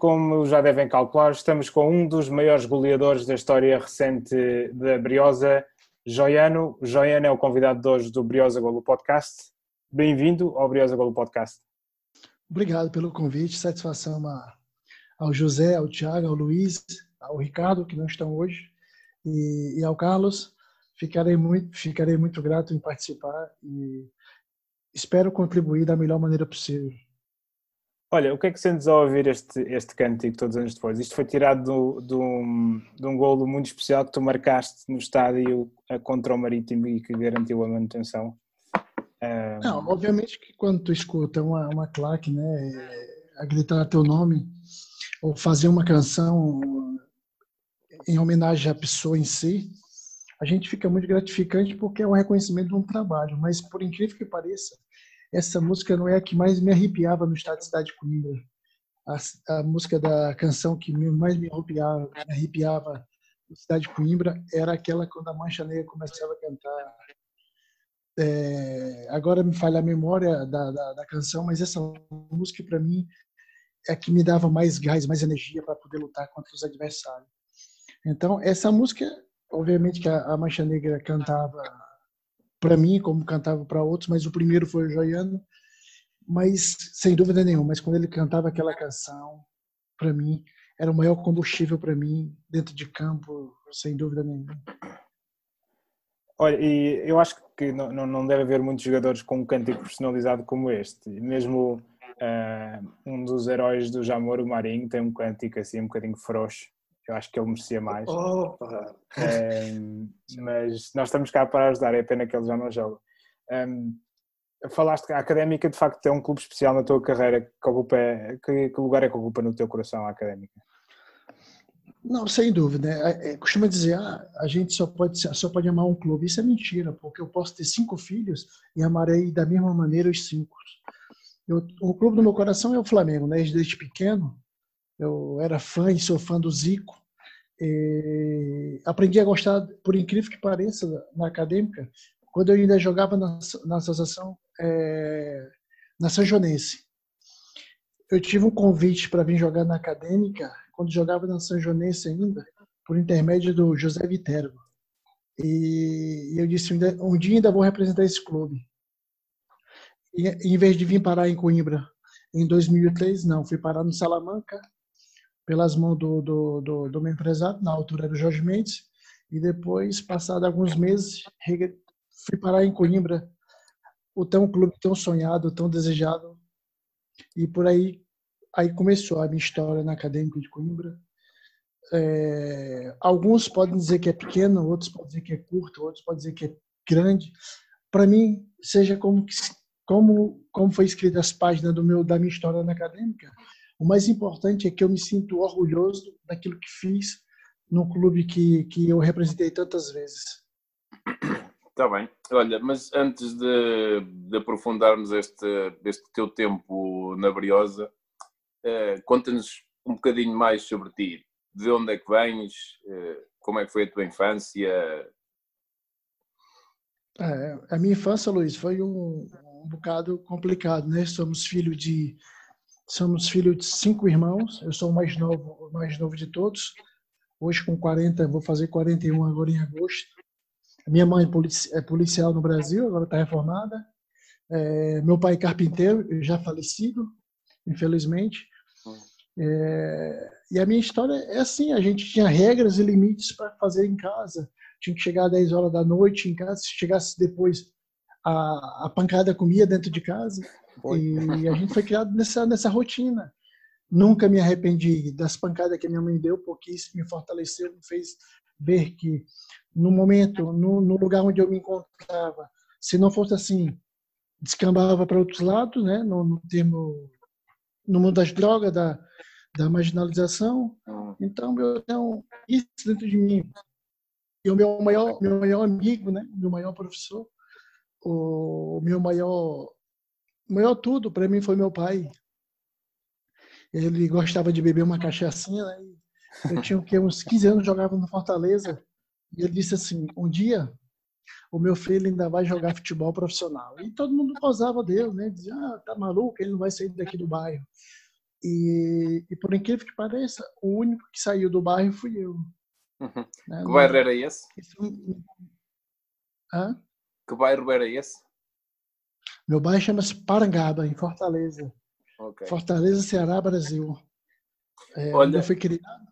Como já devem calcular, estamos com um dos maiores goleadores da história recente da Briosa, Joiano. Joiano é o convidado de hoje do Briosa Golo Podcast. Bem-vindo ao Briosa Golo Podcast. Obrigado pelo convite, satisfação ao José, ao Tiago, ao Luiz, ao Ricardo, que não estão hoje, e, e ao Carlos. Ficarei muito, ficarei muito grato em participar e espero contribuir da melhor maneira possível. Olha, o que é que sentes ao ouvir este, este cântico todos os anos depois? Isto foi tirado do, do, de um golo muito especial que tu marcaste no estádio contra o Marítimo e que garantiu a manutenção. Um... Não, obviamente que quando tu escuta uma, uma claque, né, a gritar teu nome, ou fazer uma canção em homenagem à pessoa em si, a gente fica muito gratificante porque é um reconhecimento de um trabalho, mas por incrível que pareça, essa música não é a que mais me arrepiava no estado de cidade de Coimbra. A, a música da canção que mais me arrepiava, me arrepiava no cidade de Coimbra era aquela quando a Mancha Negra começava a cantar. É, agora me falha a memória da, da, da canção, mas essa música para mim é a que me dava mais gás, mais energia para poder lutar contra os adversários. Então essa música, obviamente que a, a Mancha Negra cantava para mim, como cantava para outros, mas o primeiro foi o Joiano. Mas, sem dúvida nenhuma, mas quando ele cantava aquela canção, para mim, era o maior combustível para mim, dentro de campo, sem dúvida nenhuma. Olha, e eu acho que não, não deve haver muitos jogadores com um cântico personalizado como este. Mesmo uh, um dos heróis do Jamor, o Marinho, tem um cântico assim um bocadinho frouxo eu acho que ele merecia mais. Opa. É, mas nós estamos cá para ajudar, é pena que ele já não joga. Um, falaste que a Académica de facto é um clube especial na tua carreira. Que, ocupa, que, que lugar é que ocupa no teu coração a Académica? Não, sem dúvida. É, é, costuma dizer, ah, a gente só pode, só pode amar um clube. Isso é mentira, porque eu posso ter cinco filhos e amarei da mesma maneira os cinco. Eu, o clube do meu coração é o Flamengo, né? Desde pequeno, eu era fã e sou fã do Zico. E aprendi a gostar, por incrível que pareça, na acadêmica, quando eu ainda jogava na, na associação é, na São Joanense. Eu tive um convite para vir jogar na acadêmica, quando jogava na São Joanense ainda, por intermédio do José Viterbo. E eu disse, um dia ainda vou representar esse clube. E, em vez de vir parar em Coimbra em 2003, não, fui parar no Salamanca, pelas mãos do, do, do, do meu empresário, na altura era o Jorge Mendes, e depois, passado alguns meses, fui parar em Coimbra, o tão clube tão sonhado, tão desejado, e por aí aí começou a minha história na Acadêmica de Coimbra. É, alguns podem dizer que é pequeno, outros podem dizer que é curto, outros podem dizer que é grande. Para mim, seja como como como foi escrita as páginas do meu da minha história na Acadêmica, o mais importante é que eu me sinto orgulhoso daquilo que fiz no clube que, que eu representei tantas vezes. Está bem. Olha, mas antes de, de aprofundarmos este, este teu tempo na Briosa, eh, conta-nos um bocadinho mais sobre ti. De onde é que vens? Eh, como é que foi a tua infância? É, a minha infância, Luiz, foi um, um bocado complicado, né? Somos filhos de Somos filhos de cinco irmãos. Eu sou o mais novo, mais novo de todos. Hoje com 40, vou fazer 41 agora em agosto. Minha mãe é policial no Brasil, agora está reformada. É, meu pai é carpinteiro, já falecido, infelizmente. É, e a minha história é assim: a gente tinha regras e limites para fazer em casa. Tinha que chegar às 10 horas da noite em casa. Se chegasse depois, a, a pancada comia dentro de casa. E a gente foi criado nessa, nessa rotina. Nunca me arrependi das pancadas que minha mãe deu, porque isso me fortaleceu, me fez ver que no momento, no, no lugar onde eu me encontrava, se não fosse assim, descambava para outros lados, né? No, no termo, no mundo das drogas, da, da marginalização. Então, eu tenho isso dentro de mim. E o meu maior, meu maior amigo, né? Meu maior professor, o meu maior maior tudo para mim foi meu pai. Ele gostava de beber uma cachaçinha, né? Eu tinha uns 15 anos, jogava no Fortaleza. E ele disse assim: um dia o meu filho ainda vai jogar futebol profissional. E todo mundo posava Deus, né? Dizia: ah, tá maluco, ele não vai sair daqui do bairro. E, e, por incrível que pareça, o único que saiu do bairro fui eu. Uhum. Né? Que bairro era esse? Hã? Que bairro era esse? Meu bairro chama-se Parangaba, em Fortaleza. Okay. Fortaleza, Ceará, Brasil. É, Olha, eu fui criado.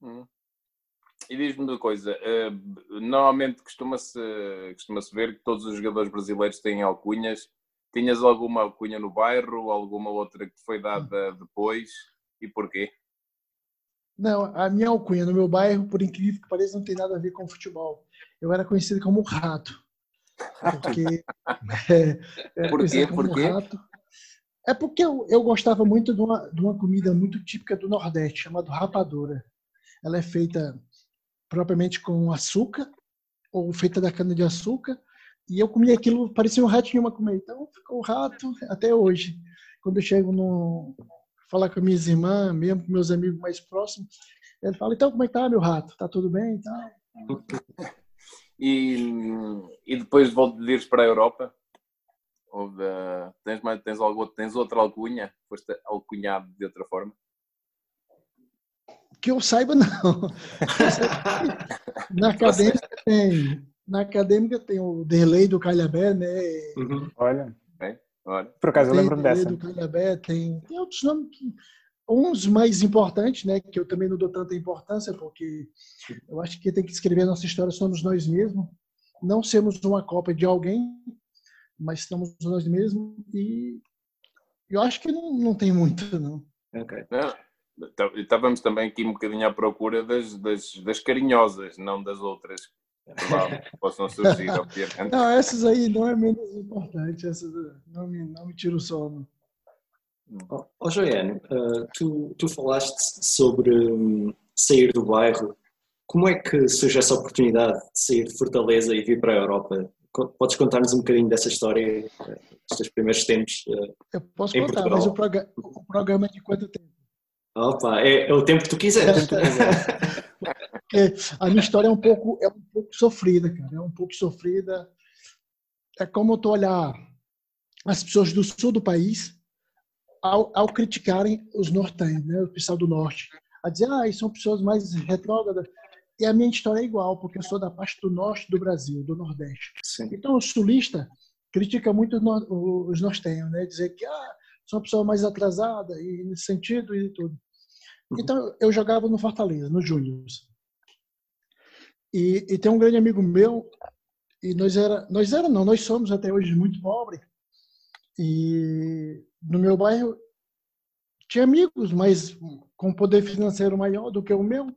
Hum. E diz-me uma coisa, uh, normalmente costuma-se costuma ver que todos os jogadores brasileiros têm alcunhas. Tinhas alguma alcunha no bairro, alguma outra que foi dada depois? E porquê? Não, a minha alcunha no meu bairro, por incrível que pareça, não tem nada a ver com futebol. Eu era conhecido como rato. Porque, é, por quê? Por quê? Rato. É porque eu, eu gostava muito de uma, de uma comida muito típica do Nordeste, chamada rapadura. Ela é feita propriamente com açúcar, ou feita da cana de açúcar, e eu comia aquilo, parecia um ratinho a comer. Então ficou o rato até hoje. Quando eu chego no falar com minhas irmãs, mesmo com meus amigos mais próximos, ele fala: "Então como é que tá, meu rato? Tá tudo bem?" Então... E, e depois de ires para a Europa, Houve, tens, mais, tens, algo, tens outra alcunha? Foste alcunhado de outra forma? Que eu saiba, não. na acadêmica tem. Na acadêmica tem o Derlei do Calhabé, né? Uhum. Olha. olha. Por acaso eu lembro dessa. do Calhabé, tem, tem outros nomes que uns mais importantes, né, que eu também não dou tanta importância, porque eu acho que tem que escrever a nossa história somos nós mesmos, não sermos uma cópia de alguém, mas estamos nós mesmos e eu acho que não, não tem muito, não. Ok. Não, estávamos também aqui um bocadinho à procura das, das, das carinhosas, não das outras que possam surgir, obviamente. Não, essas aí não é menos importante, essas não me, não me tira o sono. Oh, oh Joiane, uh, tu, tu falaste sobre um, sair do bairro. Como é que surge essa oportunidade de sair de Fortaleza e vir para a Europa? Podes contar-nos um bocadinho dessa história, destes primeiros tempos? Eh, Eu posso contar, Portugal? mas o, prog o, programa é de quanto tempo? Opa, é, é o tempo que tu quiseres. é, a minha história é um pouco, é um pouco sofrida, cara. É um pouco sofrida. É como tu olhar as pessoas do sul do país ao, ao criticarem os nortenhos, né, o pessoal do norte. A dizer, ah, são pessoas mais retrógradas. E a minha história é igual, porque eu sou da parte do norte do Brasil, do Nordeste. Sim. Então, o sulista critica muito os nortenhos, né? Dizer que ah, sou uma pessoa mais atrasada e nesse sentido e tudo. Uhum. Então, eu jogava no Fortaleza, no Júnior. E, e, tem um grande amigo meu, e nós era, nós era não, nós somos até hoje muito pobres. E no meu bairro tinha amigos, mas com poder financeiro maior do que o meu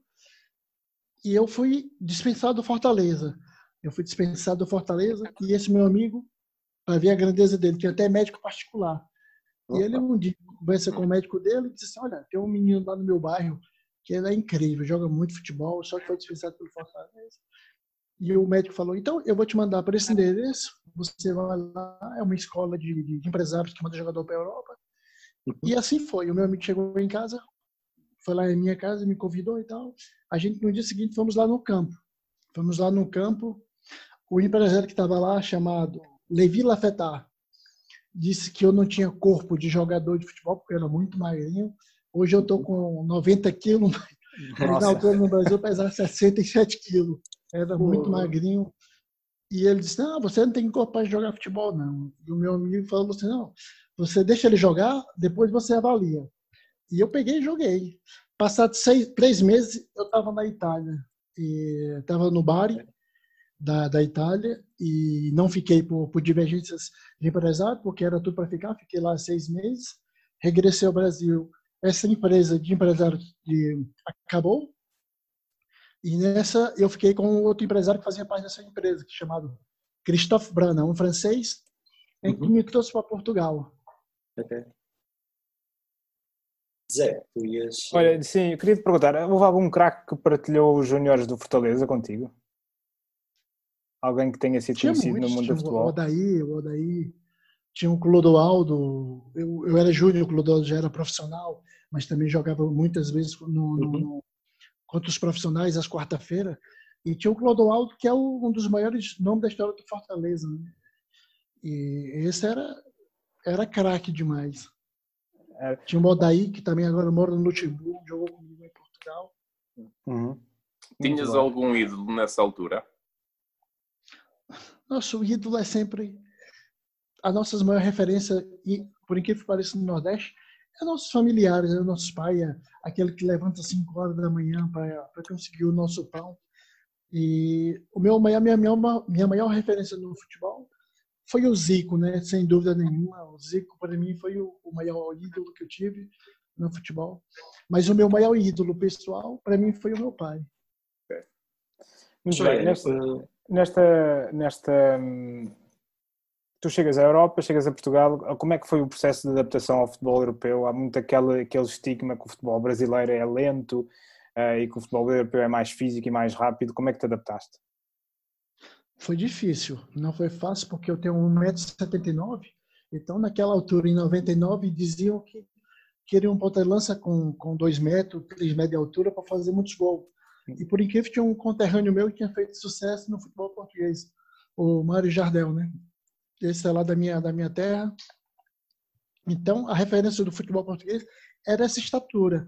e eu fui dispensado do Fortaleza. Eu fui dispensado do Fortaleza e esse meu amigo, para ver a grandeza dele, tinha até médico particular. E ele um dia conversa com o médico dele e disse assim, olha, tem um menino lá no meu bairro que ele é incrível, joga muito futebol, só que foi dispensado pelo Fortaleza. E o médico falou, então eu vou te mandar para esse endereço, você vai lá, é uma escola de, de empresários que manda jogador para a Europa. Uhum. E assim foi. O meu amigo chegou em casa, foi lá em minha casa, me convidou e tal. A gente, no dia seguinte, fomos lá no campo. Fomos lá no campo. O empresário que estava lá, chamado Levi Lafetar, disse que eu não tinha corpo de jogador de futebol, porque eu era muito magrinho. Hoje eu estou com 90 quilos, mas na altura no Brasil eu pesava 67 quilos. Era muito magrinho. E ele disse: Não, você não tem corpo para jogar futebol, não. E o meu amigo falou assim: Não, você deixa ele jogar, depois você avalia. E eu peguei e joguei. Passados seis, três meses, eu estava na Itália. Estava no Bari da, da Itália e não fiquei por, por divergências de empresário, porque era tudo para ficar. Fiquei lá seis meses. Regressei ao Brasil. Essa empresa de empresário de, acabou. E nessa eu fiquei com outro empresário que fazia parte dessa empresa, chamado Christophe Brana, um francês, uhum. que me trouxe para Portugal. Okay. Zé, tu ias. Olha, sim, eu queria te perguntar: houve algum craque que partilhou os juniores do Fortaleza contigo? Alguém que tenha sido tinha conhecido muitos, no mundo do futebol? O Odaí, o Odaí. Tinha o Clodoaldo. Eu, eu era júnior, o Clodoaldo já era profissional, mas também jogava muitas vezes no, no, uhum. Contra os profissionais às quarta-feira. E tinha o Clodoaldo, que é um dos maiores nomes da história do Fortaleza. Né? E esse era, era craque demais. É. Tinha o Modaí, que também agora mora no Luxemburgo, jogou comigo em Portugal. Uhum. Tinhas algum ídolo nessa altura? Nosso ídolo é sempre a nossa maior referência, e por incrível que pareça no Nordeste, é nossos familiares, é nossos pais, é aquele que levanta às 5 horas da manhã para conseguir o nosso pão. E o meu minha, minha, minha maior referência no futebol foi o Zico, né? Sem dúvida nenhuma. O Zico, para mim, foi o, o maior ídolo que eu tive no futebol. Mas o meu maior ídolo pessoal, para mim, foi o meu pai. Muito bem. Nesta, nesta, nesta, tu chegas à Europa, chegas a Portugal, como é que foi o processo de adaptação ao futebol europeu? Há muito aquele, aquele estigma que o futebol brasileiro é lento uh, e que o futebol europeu é mais físico e mais rápido. Como é que te adaptaste? Foi difícil, não foi fácil porque eu tenho 1,79m, então naquela altura, em 99, diziam que queriam um ponta-lança com, com 2 metros, 3 metros de altura para fazer muitos gols. E por incrível tinha um conterrâneo meu que tinha feito sucesso no futebol português, o Mário Jardel, né? Esse é lá da minha, da minha terra. Então, a referência do futebol português era essa estatura.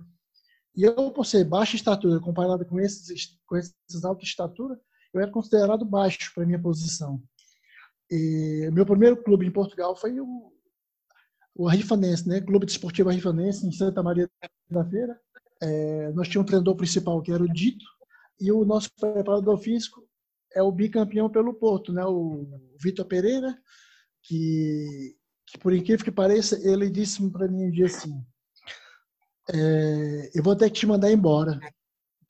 E eu, por ser baixa estatura, comparado com esses, com esses alta estatura, eu era considerado baixo para minha posição. E meu primeiro clube em Portugal foi o, o Arrifanense, né? Clube Desportivo Arrifanense, em Santa Maria da Feira. É, nós tínhamos um treinador principal, que era o Dito, e o nosso preparador físico é o bicampeão pelo Porto, né? o Vitor Pereira, que, que, por incrível que pareça, ele disse para mim um dia assim: é, Eu vou ter que te mandar embora.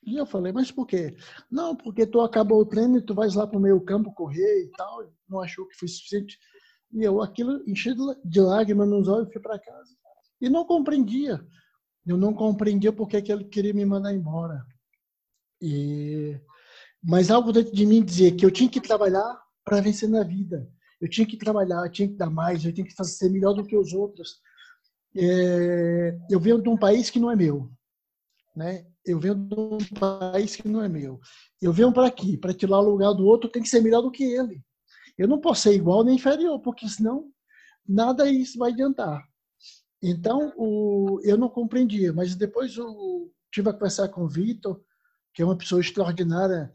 E eu falei: Mas por quê? Não, porque tu acabou o treino e tu vais lá para o meio campo correr e tal. Não achou que foi suficiente. E eu, aquilo, enchido de lágrimas nos olhos, fui para casa. E não compreendia. Eu não compreendia porque que ele queria me mandar embora. E mas algo dentro de mim dizia que eu tinha que trabalhar para vencer na vida eu tinha que trabalhar, eu tinha que dar mais, eu tinha que fazer ser melhor do que os outros. É, eu venho de um país que não é meu, né? Eu venho de um país que não é meu. Eu venho para aqui, para tirar o lugar do outro, tem que ser melhor do que ele. Eu não posso ser igual nem inferior, porque senão nada isso vai adiantar. Então, o, eu não compreendia, mas depois eu tive a conversar com o Vitor, que é uma pessoa extraordinária,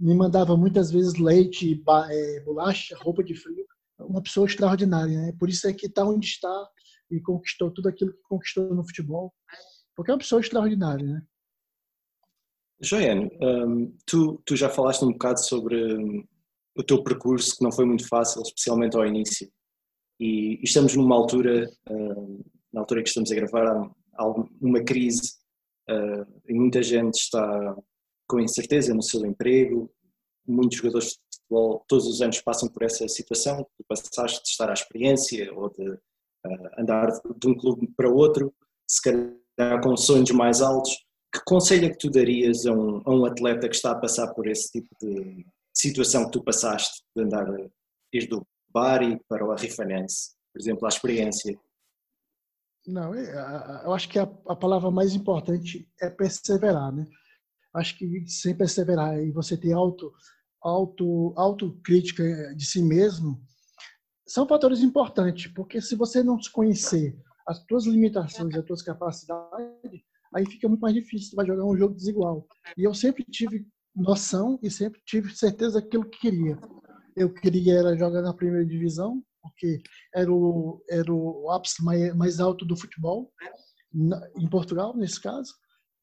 me mandava muitas vezes leite, é, bolacha, roupa de frio. Uma pessoa extraordinária, né? Por isso é que está onde está e conquistou tudo aquilo que conquistou no futebol. Porque é uma pessoa extraordinária, né? Joiane, um, tu, tu já falaste um bocado sobre um, o teu percurso, que não foi muito fácil, especialmente ao início. E, e estamos numa altura, um, na altura que estamos a gravar, há uma crise uh, e muita gente está com incerteza no seu emprego. Muitos jogadores de futebol todos os anos passam por essa situação. Tu passaste de estar à experiência ou de uh, andar de um clube para outro, se calhar com sonhos mais altos. Que conselho é que tu darias a um, a um atleta que está a passar por esse tipo de situação que tu passaste, de andar, ir do Bari para o Arrifanense, por exemplo, a experiência? Não, é, eu acho que a, a palavra mais importante é perseverar, né? Acho que sem perseverar e você ter auto, auto, autocrítica de si mesmo, são fatores importantes, porque se você não se conhecer as tuas limitações, as tuas capacidades, aí fica muito mais difícil, você vai jogar um jogo desigual. E eu sempre tive noção e sempre tive certeza daquilo que queria. Eu queria era jogar na primeira divisão, porque era o, era o ápice mais, mais alto do futebol, em Portugal, nesse caso.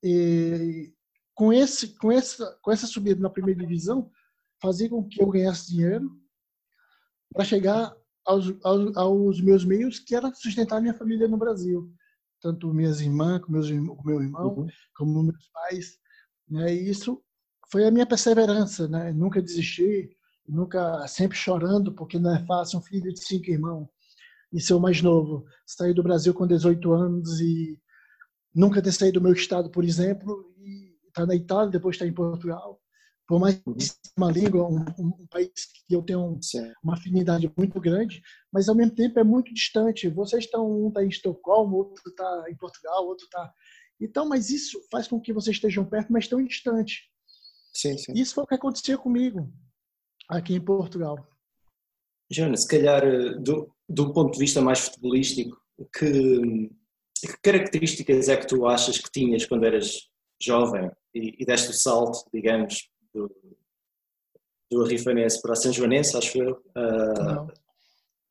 E com, esse, com, essa, com essa subida na primeira divisão, fazia com que eu ganhasse dinheiro para chegar aos, aos, aos, meus meios, que era sustentar minha família no Brasil. Tanto minhas irmãs, como meus, meu irmão, uhum. como meus pais. Né? E isso foi a minha perseverança, né? Nunca desistir, nunca sempre chorando, porque não é fácil um filho de cinco irmãos e ser o mais novo. Sair do Brasil com 18 anos e nunca ter saído do meu estado, por exemplo, está na Itália, depois está em Portugal. Por mais que seja uma língua, um, um, país que eu tenho uma afinidade muito grande, mas ao mesmo tempo é muito distante. Vocês estão, um está em Estocolmo, outro está em Portugal, outro está. Então, mas isso faz com que vocês estejam perto, mas estão distante. Sim, sim. Isso foi o que aconteceu comigo aqui em Portugal. Jonas, se calhar, do, do ponto de vista mais futebolístico, que, que características é que tu achas que tinhas quando eras jovem e, e deste o salto, digamos, do, do Arrifanense para a São Joanense, acho eu? Uh, Não.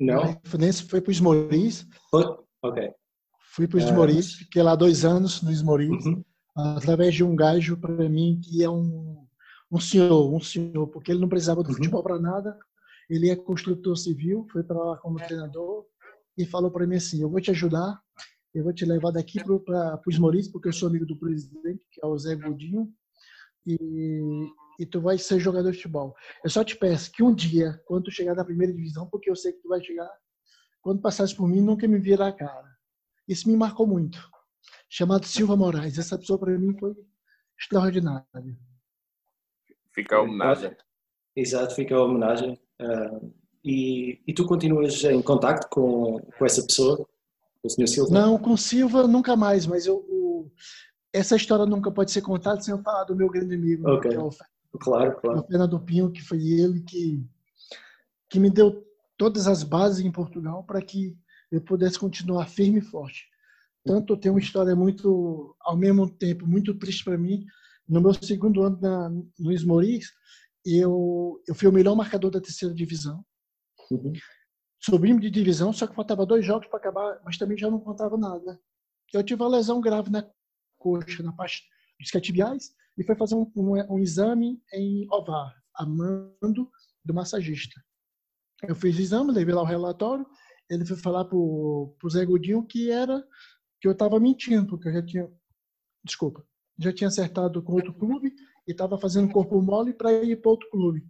não? O Arrifanense foi para o Esmoriz. Foi? Ok. Fui para o Ah. Esmoriz, fiquei lá dois anos no Esmoriz, Uhum. através de um gajo para mim que é um, um senhor, um senhor, porque ele não precisava do Uhum. futebol para nada. Ele é construtor civil, foi para lá como treinador e falou para mim assim: Eu vou te ajudar, eu vou te levar daqui para o Esmoriz, porque eu sou amigo do presidente, que é o Zé Godinho, e, e tu vai ser jogador de futebol. Eu só te peço que um dia, quando tu chegar na primeira divisão, porque eu sei que tu vai chegar, quando passasse por mim, nunca me vira a cara. Isso me marcou muito. Chamado Silva Moraes. Essa pessoa para mim foi extraordinária. Fica a homenagem. Exato, fica a homenagem. Ah, e, e tu continuas em contacto com, com essa pessoa, com o Sr. Silva? Não, com Silva nunca mais, mas eu, o- essa história nunca pode ser contada sem eu falar do meu grande amigo, Ok. que é o Claro, claro. o Fernando Pinho, que foi ele que, que me deu todas as bases em Portugal para que eu pudesse continuar firme e forte. Tanto tenho uma história muito, ao mesmo tempo, muito triste para mim. No meu segundo ano na, no Esmoriz, eu, eu fui o melhor marcador da terceira divisão. Uhum. Subimos de divisão, só que faltava dois jogos para acabar, mas também já não contava nada. Eu tive uma lesão grave na coxa, na parte dos isquiotibiais, e foi fazer um, um, um exame em ovar, a mando do massagista. Eu fiz o exame, levei lá o relatório, ele foi falar para o Zé Godinho que era que eu estava mentindo, porque eu já tinha, desculpa, já tinha acertado com outro clube e estava fazendo corpo mole para ir para outro clube.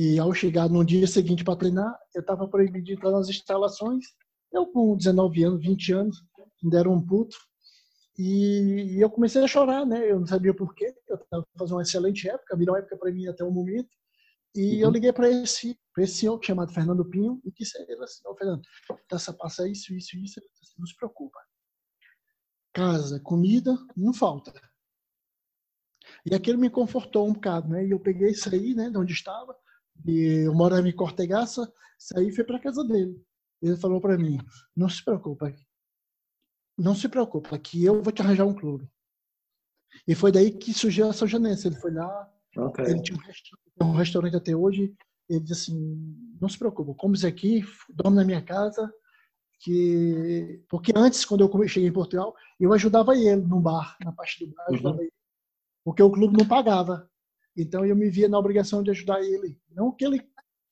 E ao chegar no dia seguinte para treinar, eu estava proibido de entrar nas instalações. Eu com 19 anos, 20 anos, ainda era um puto. E, e eu comecei a chorar, né? Eu não sabia por quê. Eu estava fazendo uma excelente época, a melhor época para mim até o momento. E eu Uhum. liguei para esse, pra esse senhor chamado Fernando Pinho e disse a ele assim, ô Fernando, essa passa isso, isso, isso, não se preocupa. Casa, comida, não falta. E aquilo me confortou um bocado, né? E eu peguei, saí, né, de onde estava, e eu morava em Cortegaça, saí e fui para casa dele. Ele falou para mim, não se preocupa, não se preocupa, que eu vou te arranjar um clube. E foi daí que surgiu a São Janense. Ele foi lá, Ok. ele tinha um restaurante, até hoje. Ele disse assim: não se preocupe, come isso aqui, dorme na minha casa. Que... Porque antes, quando eu cheguei em Portugal, eu ajudava ele no bar, na parte do bar, ele. Porque o clube não pagava. Então eu me via na obrigação de ajudar ele. Não que ele,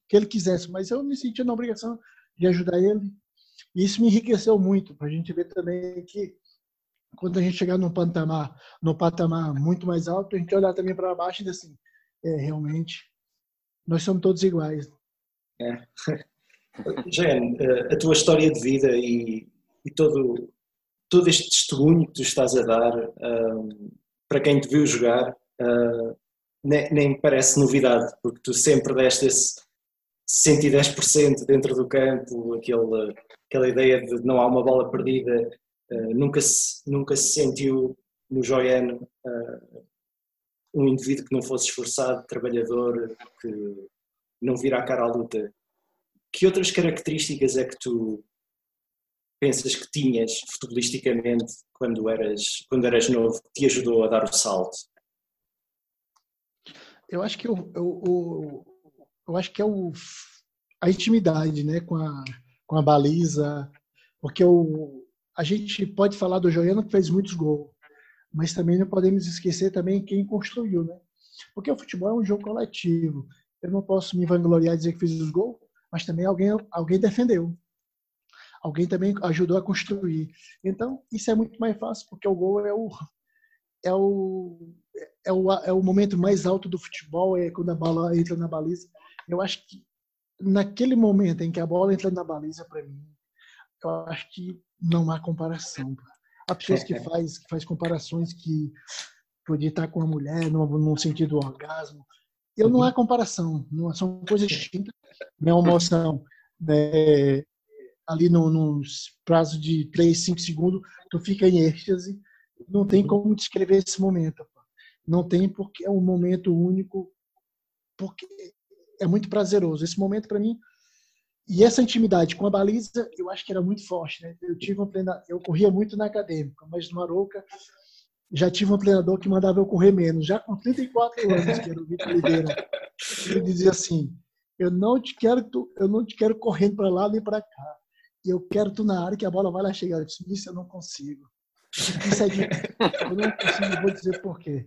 que ele quisesse, mas eu me sentia na obrigação de ajudar ele. E isso me enriqueceu muito, para a gente ver também que quando a gente chegar num patamar, num patamar muito mais alto, a gente olhar também para baixo e dizer assim, é, realmente, nós somos todos iguais. Jen, eh, a tua história de vida e, e todo, todo este testemunho que tu estás a dar ahm, para quem te viu jogar ah, nem, nem parece novidade, porque tu sempre deste esse 110% dentro do campo, aquele, aquela ideia de não há uma bola perdida, ah, nunca, se, nunca se sentiu no Joiano ah, um indivíduo que não fosse esforçado, trabalhador, que não vira a cara à luta que outras características é que tu pensas que tinhas futebolisticamente quando eras, quando eras novo que te ajudou a dar o salto? Eu acho que eu, eu, eu, eu acho que é o, a intimidade, né, com a, com a baliza, porque o, a gente pode falar do Joiano que fez muitos gols, mas também não podemos esquecer também quem construiu, né? Porque o futebol é um jogo coletivo. Eu não posso me vangloriar e dizer que fiz os gols, mas também alguém, alguém defendeu. Alguém também ajudou a construir. Então, isso é muito mais fácil, porque o gol é o, é o, é o, é o momento mais alto do futebol, é quando a bola entra na baliza. Eu acho que naquele momento em que a bola entra na baliza, para mim, eu acho que não há comparação. Há pessoas que faz, que faz comparações que podia estar com a mulher no, no sentido do orgasmo. Eu não há comparação, não são coisas distintas. É uma emoção né, ali no, nos prazos de 3, 5 segundos, tu fica em êxtase. Não tem como descrever esse momento. Não tem porque é um momento único, porque é muito prazeroso. Esse momento para mim, e essa intimidade com a baliza, eu acho que era muito forte. Né? Eu tive um treinador, eu corria muito na acadêmica, mas no Maroca já tive um treinador que mandava eu correr menos, já com 34 anos, que era o Vitor Oliveira. Ele dizia assim: "Eu não te quero, tu, eu não te quero correndo para lá nem para cá. Eu quero tu na área que a bola vai lá chegar". Eu disse: "Isso eu não consigo". Isso é de... eu não consigo, vou dizer por quê.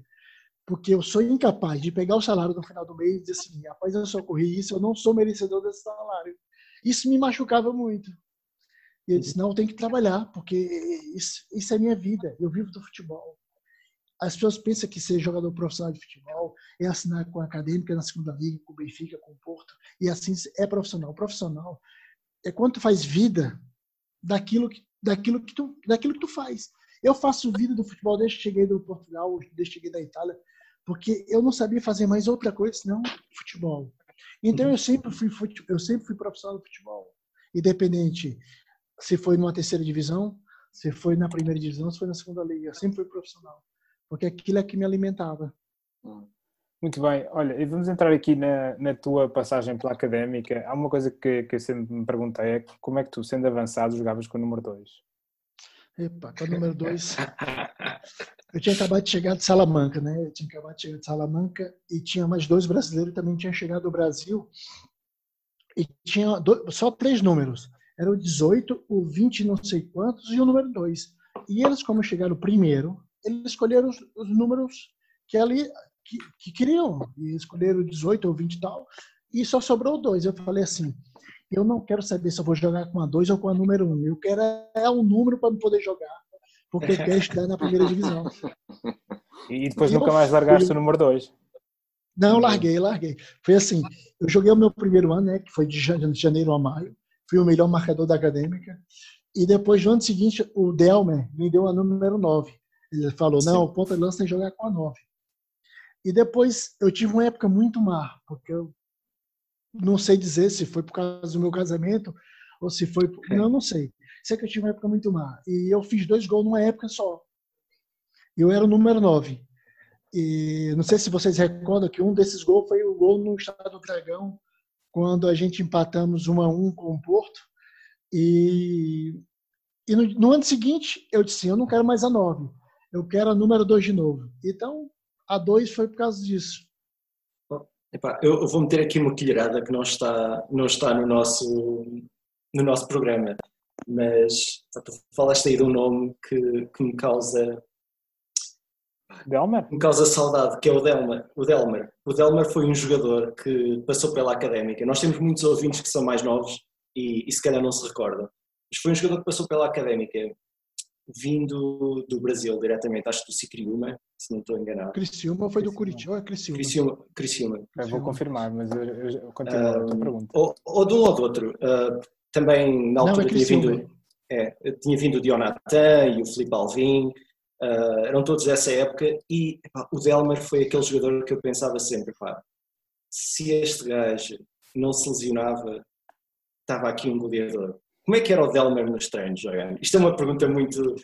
Porque eu sou incapaz de pegar o salário no final do mês e dizer assim: "Após eu só corri isso, eu não sou merecedor desse salário". Isso me machucava muito. E eu disse, não, eu tenho que trabalhar, porque isso, isso é minha vida. Eu vivo do futebol. As pessoas pensam que ser jogador profissional de futebol é assinar com a Acadêmica na segunda liga, com o Benfica, com o Porto, e assim é profissional. Profissional é quando tu faz vida daquilo que, daquilo que, tu, daquilo que tu faz. Eu faço vida do futebol desde que cheguei do Portugal, desde que cheguei da Itália, porque eu não sabia fazer mais outra coisa senão futebol. Então uhum. eu sempre fui eu sempre fui profissional do futebol, independente se foi numa terceira divisão, se foi na primeira divisão, se foi na segunda liga, eu sempre fui profissional, porque aquilo é que me alimentava. Hum. Muito bem, olha, e vamos entrar aqui na, na tua passagem pela académica. Há uma coisa que, que eu sempre me perguntei: é como é que tu, sendo avançado, jogavas com o número 2? Epa, com o número 2. Eu tinha acabado de chegar de Salamanca, né? Eu tinha acabado de chegar de Salamanca e tinha mais dois brasileiros também tinham chegado do Brasil. E tinha dois, só três números. Era o 18, o 20 não sei quantos e o número 2. E eles, como chegaram primeiro, eles escolheram os, os números que ali que, que, queriam. E escolheram o 18 ou 20 e tal. E só sobrou dois. Eu falei assim, eu não quero saber se eu vou jogar com a 2 ou com a número 1. Um. Eu quero é um número para poder jogar porque quer estudar na primeira divisão. E depois e nunca mais largaste fui... o número 2? Não, larguei, larguei. Foi assim, eu joguei o meu primeiro ano, né, que foi de janeiro a maio, fui o melhor marcador da acadêmica, e depois no ano seguinte o Delmer me deu a número 9. Ele falou, não, o ponta de lança tem que jogar com a 9. E depois eu tive uma época muito má, porque eu não sei dizer se foi por causa do meu casamento ou se foi. Não, não sei. Sei que eu tive uma época muito má. E eu fiz dois gols numa época só. Eu era o número 9. E não sei se vocês recordam que um desses gols foi o gol no Estado do Dragão, quando a gente empatamos 1 a 1 com o Porto. E, e no, no, ano seguinte eu disse: eu não quero mais a 9, eu quero a número 2 de novo. Então a 2 foi por causa disso. Epá, eu vou meter aqui uma colherada que não está, não está no, nosso, no nosso programa mas tu falaste aí de um nome que, que me causa Delmer? Me causa saudade, que é o Delmer. O Delmer. O Delmer foi um jogador que passou pela académica. Nós temos muitos ouvintes que são mais novos e, e se calhar não se recordam. Mas foi um jogador que passou pela académica, vindo do Brasil diretamente, acho que do Cicriuma, se não estou enganado. Criciúma foi do Curitiba, é Criciúma. Criciúma. Criciúma. Eu vou confirmar, mas eu, eu continuo uh, a tua pergunta. Ou, ou de um ou do outro. Uh, também na altura não, é tinha vindo, é, tinha vindo o Dionatan e o Felipe Alvim, uh, eram todos dessa época e epá, o Delmer foi aquele jogador que eu pensava sempre, pá, se este gajo não se lesionava, estava aqui um goleador. Como é que era o Delmer nos treinos, jogando? Isto é uma pergunta muito,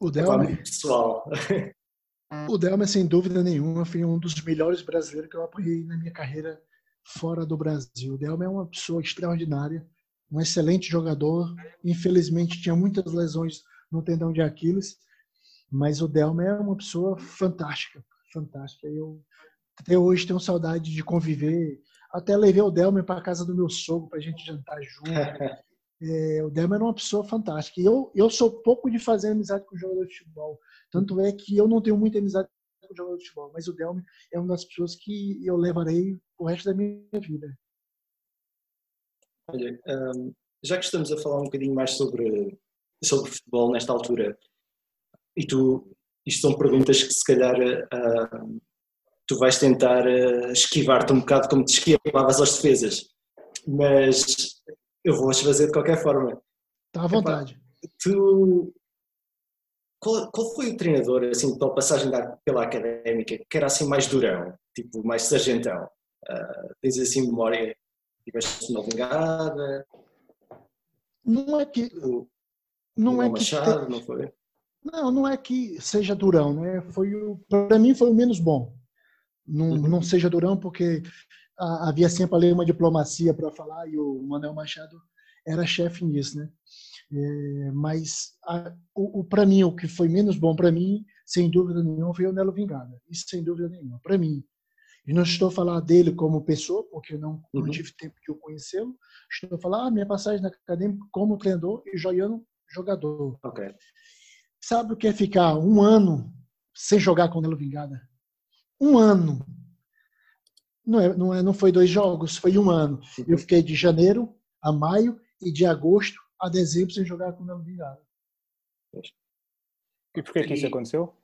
o Delmer, muito pessoal. O Delmer, sem dúvida nenhuma, foi um dos melhores brasileiros que eu apoiei na minha carreira fora do Brasil. O Delmer é uma pessoa extraordinária um excelente jogador. Infelizmente tinha muitas lesões no tendão de Aquiles, mas o Delma é uma pessoa fantástica, fantástica. Eu até hoje tenho saudade de conviver. Até levei o Delma para casa do meu sogro para a gente jantar junto. É, o Delma era uma pessoa fantástica. E eu, eu sou pouco de fazer amizade com jogador de futebol. Tanto é que eu não tenho muita amizade com jogador de futebol, mas o Delma é uma das pessoas que eu levarei o resto da minha vida. Olha, um, já que estamos a falar um bocadinho mais sobre, sobre futebol nesta altura, e tu, isto são perguntas que se calhar uh, tu vais tentar uh, esquivar-te um bocado como te esquivavas às defesas, mas eu vou-as fazer de qualquer forma. Está à vontade. Epá, tu, qual, qual, foi o treinador, assim, pela passagem da, pela académica, que era assim mais durão, tipo mais sargentão? Uh, tens assim memória tiveste uma vingada. Não é que. Não é que. Machado, te... não foi? Não, não é que seja durão, né? Foi o, para mim foi o menos bom. Não, uhum. não seja durão porque havia sempre ali uma diplomacia para falar e o Manuel Machado era chefe nisso, né? É, mas a, o, o para mim o que foi menos bom para mim, sem dúvida nenhuma, foi o Nelo Vingada. Isso sem dúvida nenhuma. Para mim, e não estou a falar dele como pessoa, porque eu não, uhum. não tive tempo de o conhecê-lo. Estou a falar ah, minha passagem na acadêmica como treinador e Joiano jogador. Okay. Sabe o que é ficar um ano sem jogar com o Nelo Vingada? Um ano. Não, é, não, é, não foi dois jogos, foi um ano. Eu fiquei de janeiro a maio e de agosto a dezembro sem jogar com o Nelo Vingada. E por que, que isso aconteceu?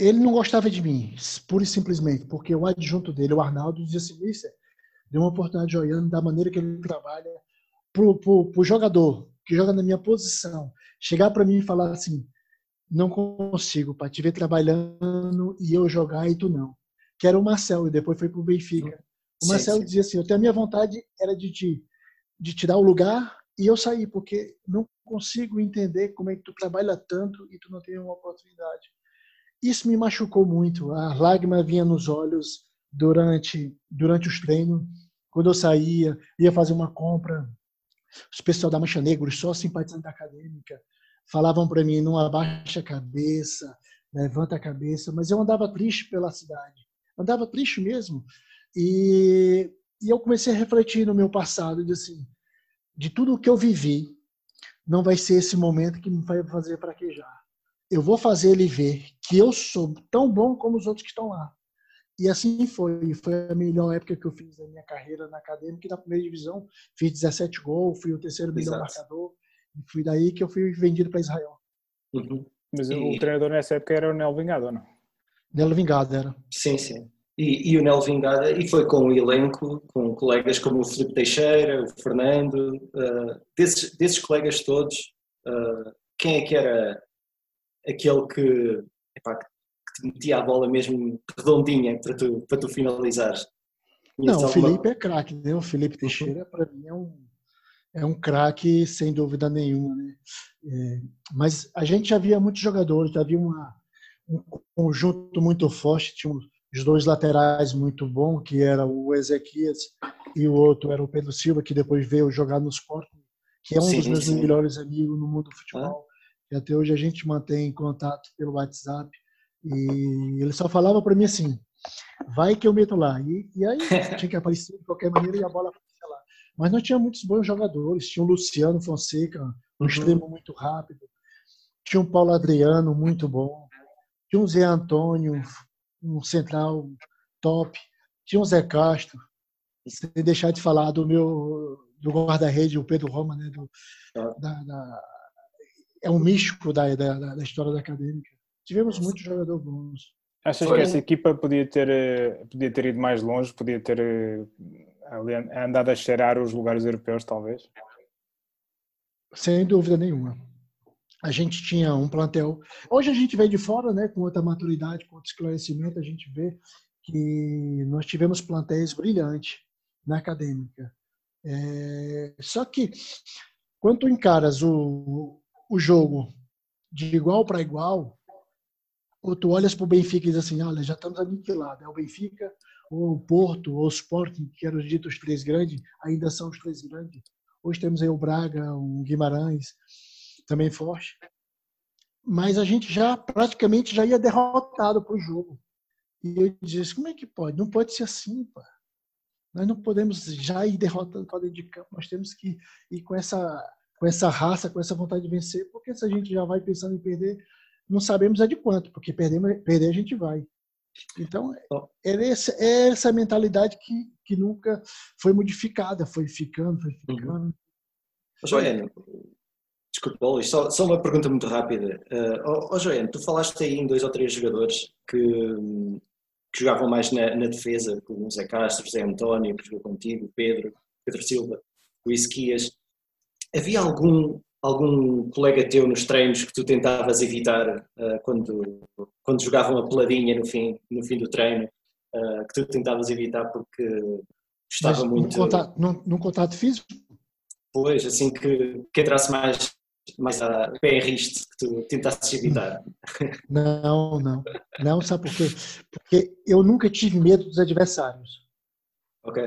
Ele não gostava de mim, pura e simplesmente, porque o adjunto dele, o Arnaldo, dizia assim: Mister, deu uma oportunidade Joiano da maneira que ele trabalha pro, pro, pro jogador que joga na minha posição, chegar para mim e falar assim: não consigo, para te ver trabalhando e eu jogar e tu não. Que era o Marcel, e depois foi para o Benfica. O sim, Marcelo sim. dizia assim: até a minha vontade era de te, de te dar o lugar e eu sair, porque não consigo entender como é que tu trabalha tanto e tu não tem uma oportunidade. Isso me machucou muito. A lágrima vinha nos olhos durante durante os treinos. Quando eu saía, ia fazer uma compra, os pessoal da Mancha Negra, só simpatizantes da acadêmica, falavam para mim: não abaixa a cabeça, levanta a cabeça. Mas eu andava triste pela cidade, andava triste mesmo. E, e eu comecei a refletir no meu passado, de assim, de tudo o que eu vivi, não vai ser esse momento que me vai fazer fraquejar eu vou fazer ele ver que eu sou tão bom como os outros que estão lá. E assim foi. Foi a melhor época que eu fiz da minha carreira na acadêmica e na primeira divisão. Fiz 17 gols, fui o terceiro melhor Exato. marcador. E fui daí que eu fui vendido para Israel. Uhum. Mas e... o treinador nessa época era o Nel Vingado, ou não? Nel Vingado era. Sim, sim. E, e, o Nel Vingada, e foi com o elenco, com colegas como o Felipe Teixeira, o Fernando, uh, desses, desses colegas todos, uh, quem é que era aquele que, epá, que te metia a bola mesmo redondinha para tu, para tu finalizares. Não, o Felipe é craque, né? O Felipe Teixeira, para mim, é um, é um craque sem dúvida nenhuma, né? É, mas a gente já via muitos jogadores, já havia uma, um conjunto muito forte, tinha os dois laterais muito bons, que era o Ezequias e o outro era o Pedro Silva, que depois veio jogar no Sporting, que é um sim, dos meus sim. melhores amigos no mundo do futebol. Ah e até hoje a gente mantém contato pelo WhatsApp. E ele só falava para mim assim: vai que eu meto lá. E, e aí tinha que aparecer de qualquer maneira e a bola aparecia lá. Mas nós tínhamos muitos bons jogadores. Tinha o Luciano Fonseca, um uhum. extremo muito rápido. Tinha o Paulo Adriano, muito bom. Tinha o Zé Antônio, um central top. Tinha o Zé Castro. Sem deixar de falar do meu do guarda-rede, o Pedro Roma, né? Do, ah. da, da é um místico da, da, da história da acadêmica. Tivemos muitos jogadores bons. Achas Foi. que essa equipa podia ter, eh, podia ter ido mais longe, podia ter eh, andado a cheirar os lugares europeus, talvez? Sem dúvida nenhuma. A gente tinha um plantel. Hoje a gente vê de fora, né, com outra maturidade, com outro esclarecimento, a gente vê que nós tivemos plantéis brilhantes na acadêmica. É... Só que quando tu encaras o, o jogo de igual para igual, ou tu olhas para o Benfica e diz assim, olha, já estamos aniquilados. É o Benfica, ou o Porto, ou o Sporting, que eram ditos os três grandes, ainda são os três grandes. Hoje temos aí o Braga, o Guimarães, também forte. Mas a gente já praticamente já ia derrotado para o jogo. E eu assim, como é que pode? Não pode ser assim, pá. Nós não podemos já ir derrotando para dentro de campo. Nós temos que ir com essa com essa raça, com essa vontade de vencer, porque se a gente já vai pensando em perder, não sabemos é de quanto, porque perder, perder a gente vai. Então, é essa, é essa mentalidade que, que nunca foi modificada, foi ficando, foi uhum. ficando. Uhum. Joiane, desculpa, só, só uma pergunta muito rápida. Uh, oh, oh Joiane, tu falaste aí em dois ou três jogadores que, que jogavam mais na, na defesa, como o Zé Castro, José António, que jogou contigo, Pedro, Pedro Silva, o Isquias. Havia algum, algum colega teu nos treinos que tu tentavas evitar uh, quando, quando jogavam a peladinha no fim, no fim do treino, uh, que tu tentavas evitar porque estava Mas muito. Num contato, num, num contato físico? Pois, assim que, que entrasse mais, mais a pé em riste, que tu tentasses evitar. Não, não. Não, sabe por quê? Porque eu nunca tive medo dos adversários. Ok.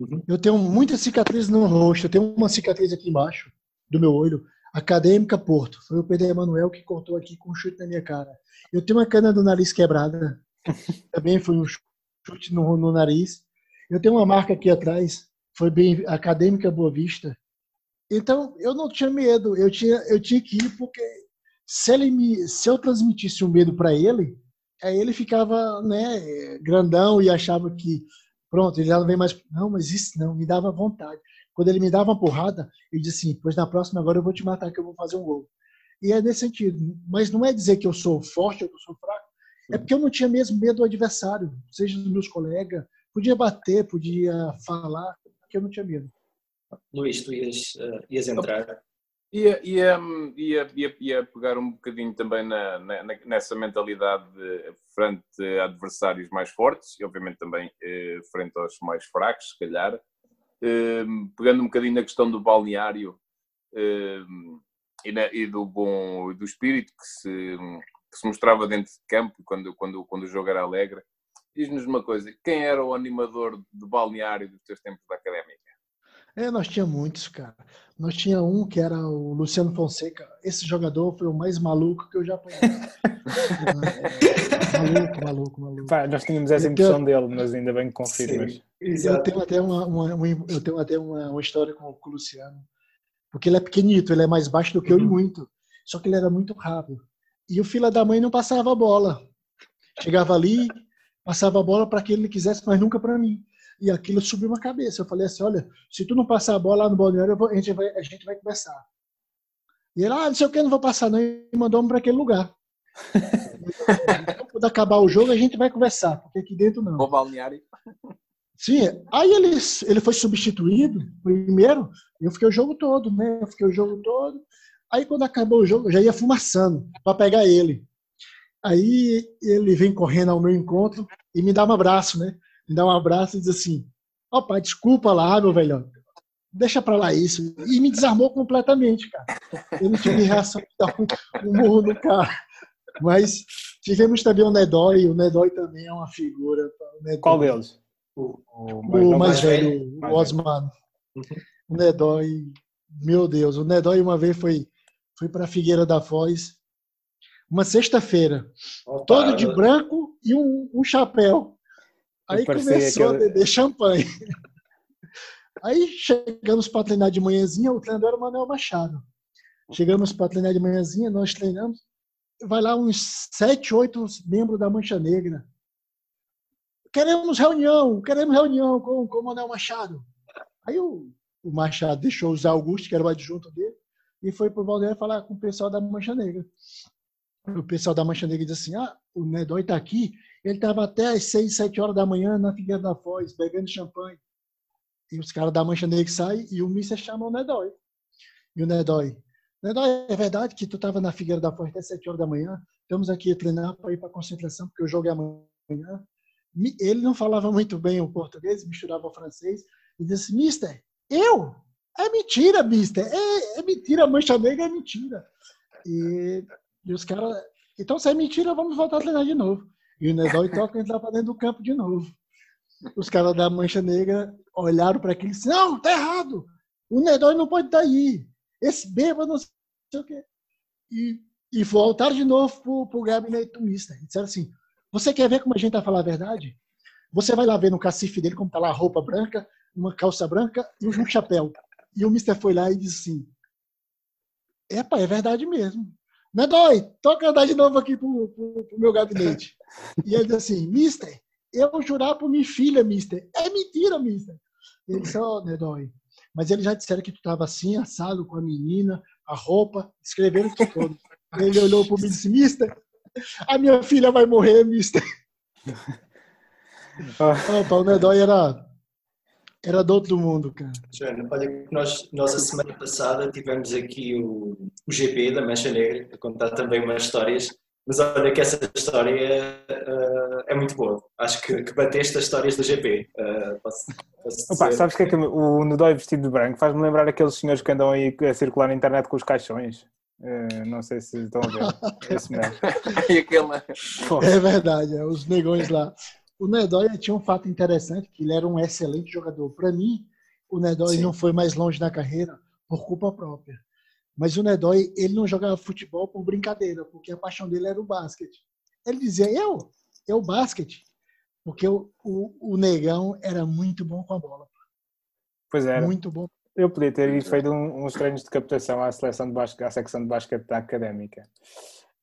Uhum. Eu tenho muitas cicatrizes no rosto. Eu tenho uma cicatriz aqui embaixo do meu olho. Acadêmica Porto. Foi o Pedro Emanuel que cortou aqui com um chute na minha cara. Eu tenho uma cana do nariz quebrada. Também foi um chute no, no nariz. Eu tenho uma marca aqui atrás. Foi bem Acadêmica Boa Vista. Então, eu não tinha medo. Eu tinha, eu tinha que ir porque se, ele me, se eu transmitisse o um medo para ele, aí ele ficava né, grandão e achava que Pronto, ele já não vem mais. Não, mas isso não, me dava vontade. Quando ele me dava uma porrada, ele disse assim: pois na próxima agora eu vou te matar, que eu vou fazer um gol. E é nesse sentido. Mas não é dizer que eu sou forte ou que eu sou fraco, é porque eu não tinha mesmo medo do adversário, seja dos meus colegas. Podia bater, podia falar, porque eu não tinha medo. Luís, tu ias, uh, ias entrar. Ia, ia, ia, ia, ia pegar um bocadinho também na, na, nessa mentalidade frente a adversários mais fortes e, obviamente, também eh, frente aos mais fracos, se calhar. Eh, pegando um bocadinho na questão do balneário eh, e, na, e, do bom do espírito que se, que se mostrava dentro de campo quando, quando, quando o jogo era alegre. Diz-nos uma coisa: quem era o animador do balneário dos teus tempos da académica? É, nós tínhamos muitos, cara. Nós tinha um que era o Luciano Fonseca. Esse jogador foi o mais maluco que eu já conheci. maluco, maluco, maluco. Pá, nós tínhamos essa impressão tenho... dele, mas ainda bem que confirmas. Eu tenho até, uma, uma, uma, eu tenho até uma, uma história com o Luciano. Porque ele é pequenito, ele é mais baixo do que eu e uhum. muito. Só que ele era muito rápido. E o filho da mãe não passava a bola. Chegava ali, passava a bola para quem ele quisesse, mas nunca para mim e aquilo subiu uma cabeça. Eu falei assim, olha, se tu não passar a bola lá no balneário, vou, a, gente vai, a gente vai conversar. E ele, ah, não sei o que, não vou passar não, e mandou para aquele lugar. Quando acabar o jogo, a gente vai conversar, porque aqui dentro não. O balneário. Sim, aí ele, ele foi substituído primeiro, eu fiquei o jogo todo, né? Eu fiquei o jogo todo. Aí quando acabou o jogo, eu já ia fumaçando para pegar ele. Aí ele vem correndo ao meu encontro e me dá um abraço, né? Me dá um abraço e diz assim: Ó, pai, desculpa lá, meu velho. Deixa pra lá isso. E me desarmou completamente, cara. Eu não tive reação de dar um, um murro no cara. Mas tivemos também o Nedói. O Nedói também é uma figura. Qual deles? O, o, o mais, velho, o Osman. O Nedói, meu Deus, o Nedói uma vez foi, foi para Figueira da Foz, uma sexta-feira, todo de branco e um, um chapéu. Aí começou aquele... a beber champanhe. Aí chegamos para treinar de manhãzinha, o treinador era o Manuel Machado. Chegamos para treinar de manhãzinha, nós treinamos. Vai lá uns sete, oito membros da Mancha Negra. Queremos reunião, queremos reunião com, com o Manuel Machado. Aí o, o Machado deixou Zé Augusto, que era o adjunto dele, e foi para o Valdeir falar com o pessoal da Mancha Negra. O pessoal da Mancha Negra disse assim: ah, o Nedói está aqui, ele estava até às seis, sete horas da manhã na Figueira da Foz, bebendo champanhe. E os caras da Mancha Negra saem e o Mister chama o Nedói. E o Nedói, Nedói, é verdade que tu estava na Figueira da Foz até sete horas da manhã? Estamos aqui a treinar para ir para a concentração, porque o jogo é amanhã. Ele não falava muito bem o português, misturava o francês, e disse, Mister, eu? É mentira, Mister. É, é mentira, Mancha Negra é mentira. E, e os caras, então se é mentira, vamos voltar a treinar de novo. E o Nedói toca entrar para dentro do campo de novo. Os caras da Mancha Negra olharam para aquilo e disseram: Não, tá errado. O Nedói não pode estar aí. Esse bêbado não sei o quê. E, e voltaram de novo para o gabinete do Mister. Disseram assim: Você quer ver como a gente está falando a verdade? Você vai lá ver no cacife dele como está lá a roupa branca, uma calça branca e um chapéu. E o Mister foi lá e disse assim: Epa, é verdade mesmo. Medói, toca andar de novo aqui pro, pro, pro meu gabinete. E ele disse assim, mister, eu jurar por minha filha, mister. É mentira, mister. Ele disse, ó, oh, Nedói, mas eles já disseram que tu estava assim, assado com a menina, a roupa, escreveram tudo todo. Ele olhou para mim e disse, mister, a minha filha vai morrer, mister. Opa, o Nedói era era do outro mundo, cara. Joana, olha, nós, nós a semana passada tivemos aqui o, o GP da Mancha Negra a contar também umas histórias, mas olha que essa história uh, é muito boa. Acho que, que bateste as histórias do GP. Uh, eh, posso, posso Opa, sabes que é que o Nudói vestido de branco faz-me lembrar aqueles senhores que andam aí a circular na internet com os caixões. Uh, não sei se estão a ver. Esse mesmo. e aquele... É verdade, é os negões lá. O Nedói tinha um fato interessante, que ele era um excelente jogador. Para mim, o Nedói não foi mais longe na carreira por culpa própria. Mas o Nedói, ele não jogava futebol por brincadeira, porque a paixão dele era o basquete. Ele dizia, eu, eu basquete. Porque o, o, o Negão era muito bom com a bola. Pois era. Muito bom. Eu podia ter feito um, uns treinos de captação à seleção de basquete, à secção de basquete da académica.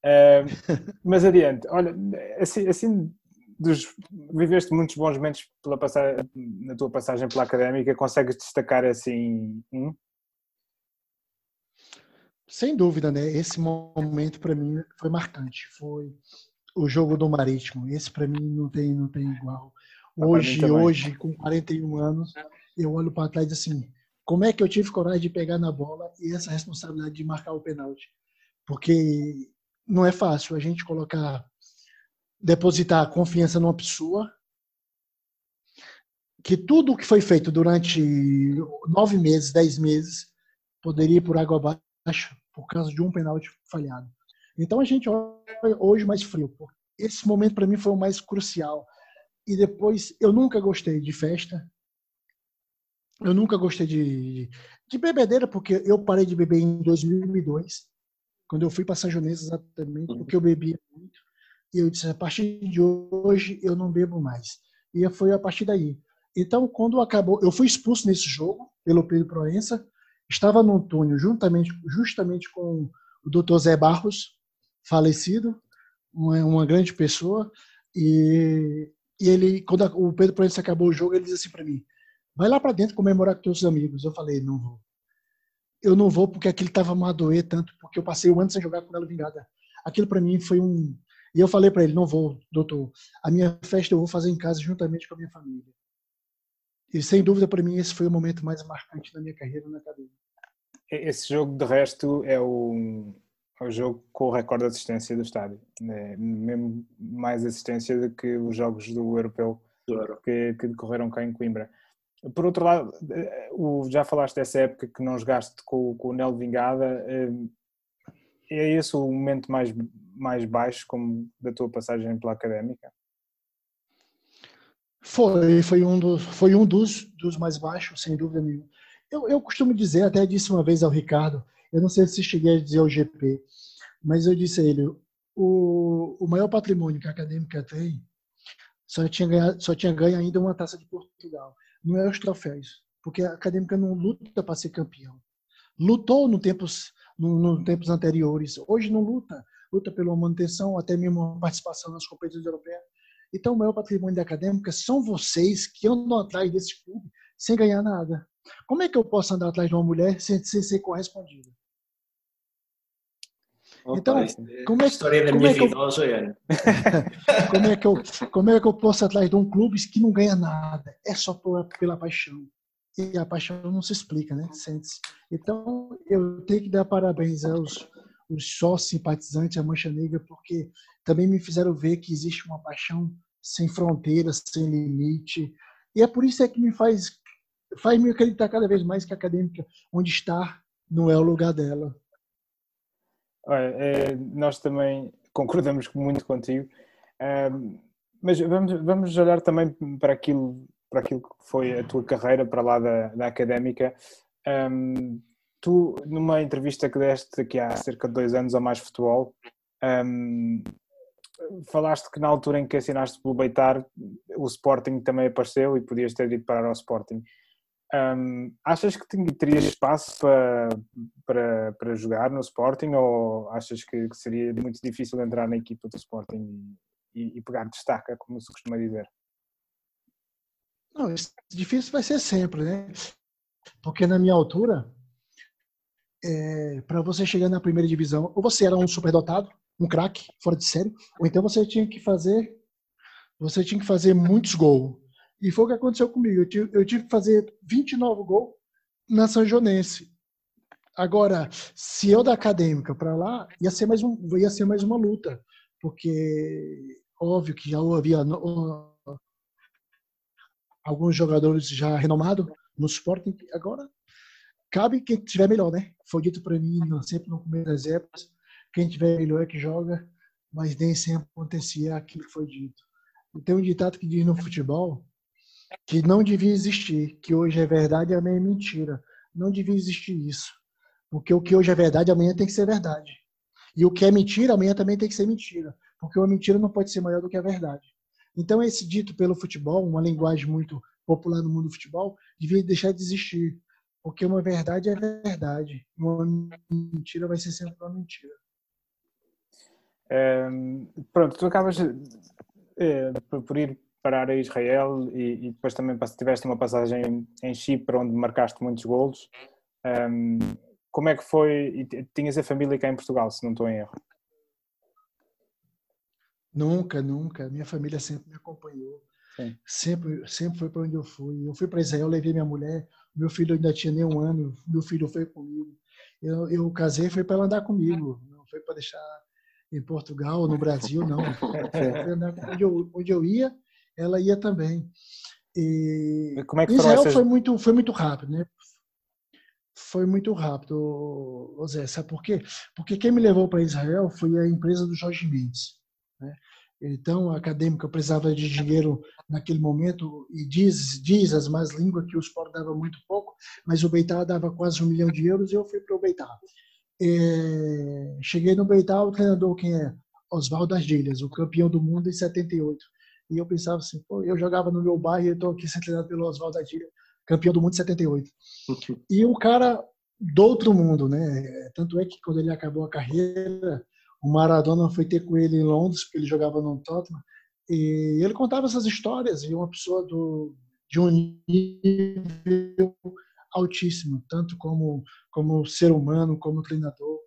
Uh, mas adiante, olha, assim, assim dos, viveste muitos bons momentos pela passagem, na tua passagem pela académica, consegues destacar assim um? Sem dúvida, né? Esse momento para mim foi marcante. Foi o jogo do Marítimo. Esse para mim não tem, não tem igual. Ah, hoje, hoje, com 41 anos, eu olho para trás assim, como é que eu tive coragem de pegar na bola e essa responsabilidade de marcar o pênalti? Porque não é fácil a gente colocar depositar confiança numa pessoa que tudo o que foi feito durante nove meses, dez meses, poderia ir por água abaixo por causa de um pênalti falhado. Então a gente olha hoje mais frio. Esse momento para mim foi o mais crucial. E depois, eu nunca gostei de festa. Eu nunca gostei de, de bebedeira, porque eu parei de beber em 2002, quando eu fui para São exatamente, porque eu bebia muito. E eu disse, a partir de hoje eu não bebo mais. E foi a partir daí. Então, quando acabou, eu fui expulso nesse jogo pelo Pedro Proença, estava no túnel juntamente, justamente com o Dr. Zé Barros, falecido, uma, uma grande pessoa, e, e, ele, quando o Pedro Proença acabou o jogo, ele disse assim para mim, vai lá para dentro comemorar com teus amigos. Eu falei, não vou. Eu não vou porque aquilo estava a doer tanto, porque eu passei o ano sem jogar com ela vingada. Aquilo para mim foi um, e eu falei para ele: não vou, doutor. A minha festa eu vou fazer em casa juntamente com a minha família. E sem dúvida, para mim, esse foi o momento mais marcante da minha carreira na academia. Esse jogo, de resto, é o, é o jogo com o recorde de assistência do estádio. É mesmo mais assistência do que os jogos do europeu que, que decorreram cá em Coimbra. Por outro lado, eh, já falaste dessa época que não jogaste com, com o Nel Vingada. Eh, é esse o momento mais mais baixo como da tua passagem pela académica? Foi, foi um dos, foi um dos, dos mais baixos, sem dúvida nenhuma. Eu, eu costumo dizer, até disse uma vez ao Ricardo, eu não sei se cheguei a dizer ao GP, mas eu disse a ele, o, o maior patrimônio que a acadêmica tem só tinha, ganho, só tinha ganho ainda uma taça de Portugal. Não é os troféus, porque a acadêmica não luta para ser campeão. Lutou no tempos, no, no tempos anteriores, hoje não luta luta pela manutenção, até mesmo participação nas competições europeias. Então, o maior patrimônio da acadêmica são vocês que andam atrás desse clube sem ganhar nada. Como é que eu posso andar atrás de uma mulher sem, sem ser correspondida? Opa, então, é como é, história como é que eu, como é que eu como é que eu posso atrás de um clube que não ganha nada? É só por, pela paixão. E a paixão não se explica, né? Sente-se. Então, eu tenho que dar parabéns aos os sócios simpatizantes, a Mancha Negra, porque também me fizeram ver que existe uma paixão sem fronteiras, sem limite. E é por isso é que me faz, faz me acreditar cada vez mais que a acadêmica, onde está, não é o lugar dela. Olha, é, nós também concordamos muito contigo, mas vamos, vamos olhar também para aquilo, para aquilo que foi a tua carreira para lá da, da académica. Tu, numa entrevista que deste aqui há cerca de dois anos a Mais Futebol, um, falaste que na altura em que assinaste pelo Beitar, o Sporting também apareceu e podias ter ido parar ao Sporting. Um, achas que terias espaço para, para, para jogar no Sporting ou achas que, que seria muito difícil entrar na equipa do Sporting e, e pegar destaca, como se costuma dizer? Não, difícil vai ser sempre, né? Porque na minha altura, é, para você chegar na primeira divisão, ou você era um superdotado, um craque, fora de série, ou então você tinha que fazer você tinha que fazer muitos gols. E foi o que aconteceu comigo. Eu tive, eu tive que fazer 29 gols na São Joanense. Agora, se eu da acadêmica para lá, ia ser mais um, ia ser mais uma luta, porque óbvio que já havia alguns jogadores já renomados no Sporting. Agora cabe quem tiver melhor, né? Foi dito para mim sempre no começo das épocas, quem tiver melhor é que joga, mas nem sempre acontecia aquilo que foi dito. Tem um ditado que diz no futebol que não devia existir, que hoje é verdade e amanhã é mentira. Não devia existir isso. Porque o que hoje é verdade, amanhã tem que ser verdade. E o que é mentira, amanhã também tem que ser mentira. Porque uma mentira não pode ser maior do que a verdade. Então, esse dito pelo futebol, uma linguagem muito popular no mundo do futebol, devia deixar de existir. Porque uma verdade é verdade. Uma mentira vai ser sempre uma mentira. É, pronto, tu acabas é, por ir parar a Israel e, e, depois também tiveste uma passagem em Chipre onde marcaste muitos golos. Um, como é que foi? Tinhas a família cá em Portugal, se não estou em erro? Nunca, nunca. Minha família sempre me acompanhou. Sim. Sempre, sempre foi para onde eu fui. Eu fui para Israel, levei minha mulher. Meu filho ainda tinha nem um ano. Meu filho foi comigo. Eu, eu casei, foi para ela andar comigo. Não foi para deixar em Portugal, no Brasil, não. onde, eu, onde eu ia, ela ia também. E Como é que Israel essas... foi muito foi muito rápido, né? Foi muito rápido, Zé. Sabe por quê? Porque quem me levou para Israel foi a empresa do Jorge Mendes. Né? Então, a acadêmica precisava de dinheiro naquele momento e diz, diz as más línguas que o Sport dava muito pouco, mas o Beitar dava quase um milhão de euros e eu fui para o Beitar. É, cheguei no Beitar, o treinador quem é? Oswaldo Ardilhas, o campeão do mundo em 78. E eu pensava assim, pô, eu jogava no meu bairro e estou aqui sendo treinado pelo Oswaldo Adilha, campeão do mundo em 78. E o cara do outro mundo, né? Tanto é que quando ele acabou a carreira, o Maradona foi ter com ele em Londres, porque ele jogava no Tottenham, e ele contava essas histórias, e uma pessoa do, de um nível altíssimo, tanto como, como ser humano, como treinador,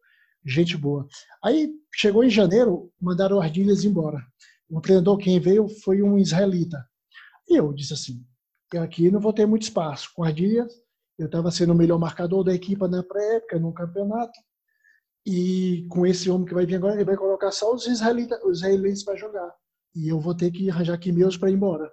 gente boa. Aí chegou em janeiro, mandaram o Ardilhas embora o treinador quem veio foi um israelita. E eu disse assim, aqui não vou ter muito espaço. Com Dias, eu estava sendo o melhor marcador da equipa na pré-época, no campeonato. E com esse homem que vai vir agora, ele vai colocar só os israelitas, os israelenses para jogar. E eu vou ter que arranjar aqui meus para ir embora.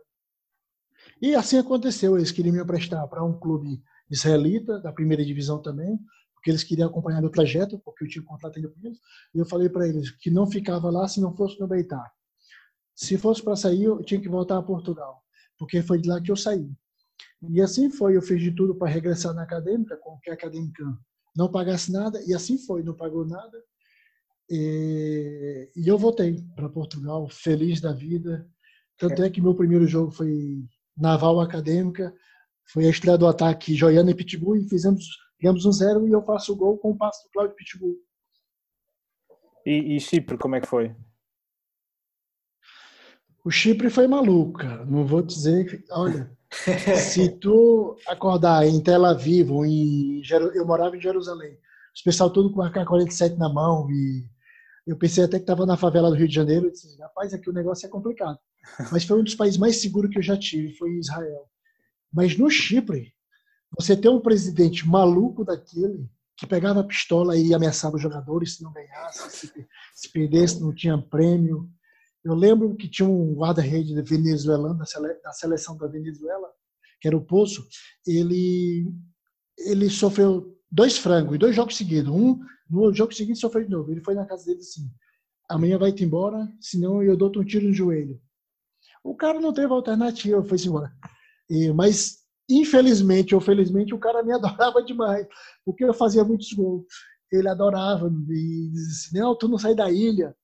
E assim aconteceu. Eles queriam me emprestar para um clube israelita, da primeira divisão também, porque eles queriam acompanhar meu trajeto, porque eu tinha um contrato ainda com eles. E eu falei para eles que não ficava lá se não fosse no Beitar. Se fosse para sair, eu tinha que voltar a Portugal, porque foi de lá que eu saí. E assim foi, eu fiz de tudo para regressar na acadêmica, com que a acadêmica não pagasse nada, e assim foi, não pagou nada. E, e eu voltei para Portugal, feliz da vida. Tanto é que meu primeiro jogo foi Naval Acadêmica, foi a estreia do ataque Joiana e Pitbull, e fizemos, ganhamos um zero, e eu faço o gol com o passo do Cláudio Pitbull. E, e Chipre, como é que foi? O Chipre foi maluco, cara. Não vou dizer. Olha, se tu acordar em Tel Aviv em. Eu morava em Jerusalém. Os pessoal todo com a K-47 na mão e eu pensei até que estava na favela do Rio de Janeiro. Eu disse, rapaz, aqui o negócio é complicado. Mas foi um dos países mais seguros que eu já tive, foi Israel. Mas no Chipre, você tem um presidente maluco daquele que pegava a pistola e ameaçava os jogadores se não ganhasse, se, se perdesse, não tinha prêmio. Eu lembro que tinha um guarda-rede venezuelano da seleção da Venezuela, que era o Poço. Ele ele sofreu dois frangos, dois jogos seguidos. Um no jogo seguinte sofreu de novo. Ele foi na casa dele assim: amanhã vai-te embora, senão eu dou-te um tiro no joelho. O cara não teve alternativa, foi-se embora. E, mas infelizmente ou felizmente o cara me adorava demais, porque eu fazia muitos gols. Ele adorava e dizia assim: não, tu não sai da ilha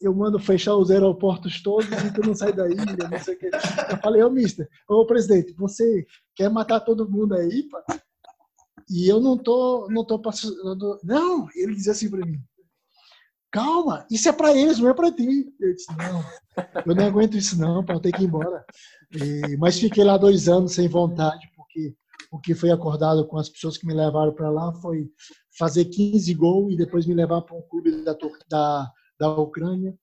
eu mando fechar os aeroportos todos e tu não sai da ilha, não sei o que. Eu falei, ô mister, ô presidente, você quer matar todo mundo aí, pá? E eu não tô, não tô passando. Não, ele dizia assim para mim: calma, isso é para eles, não é para ti. Eu disse: não, eu não aguento isso, não, para ter que ir embora. E, mas fiquei lá dois anos sem vontade, porque o que foi acordado com as pessoas que me levaram para lá foi fazer 15 gols e depois me levar para um clube da, da da Ucrânia,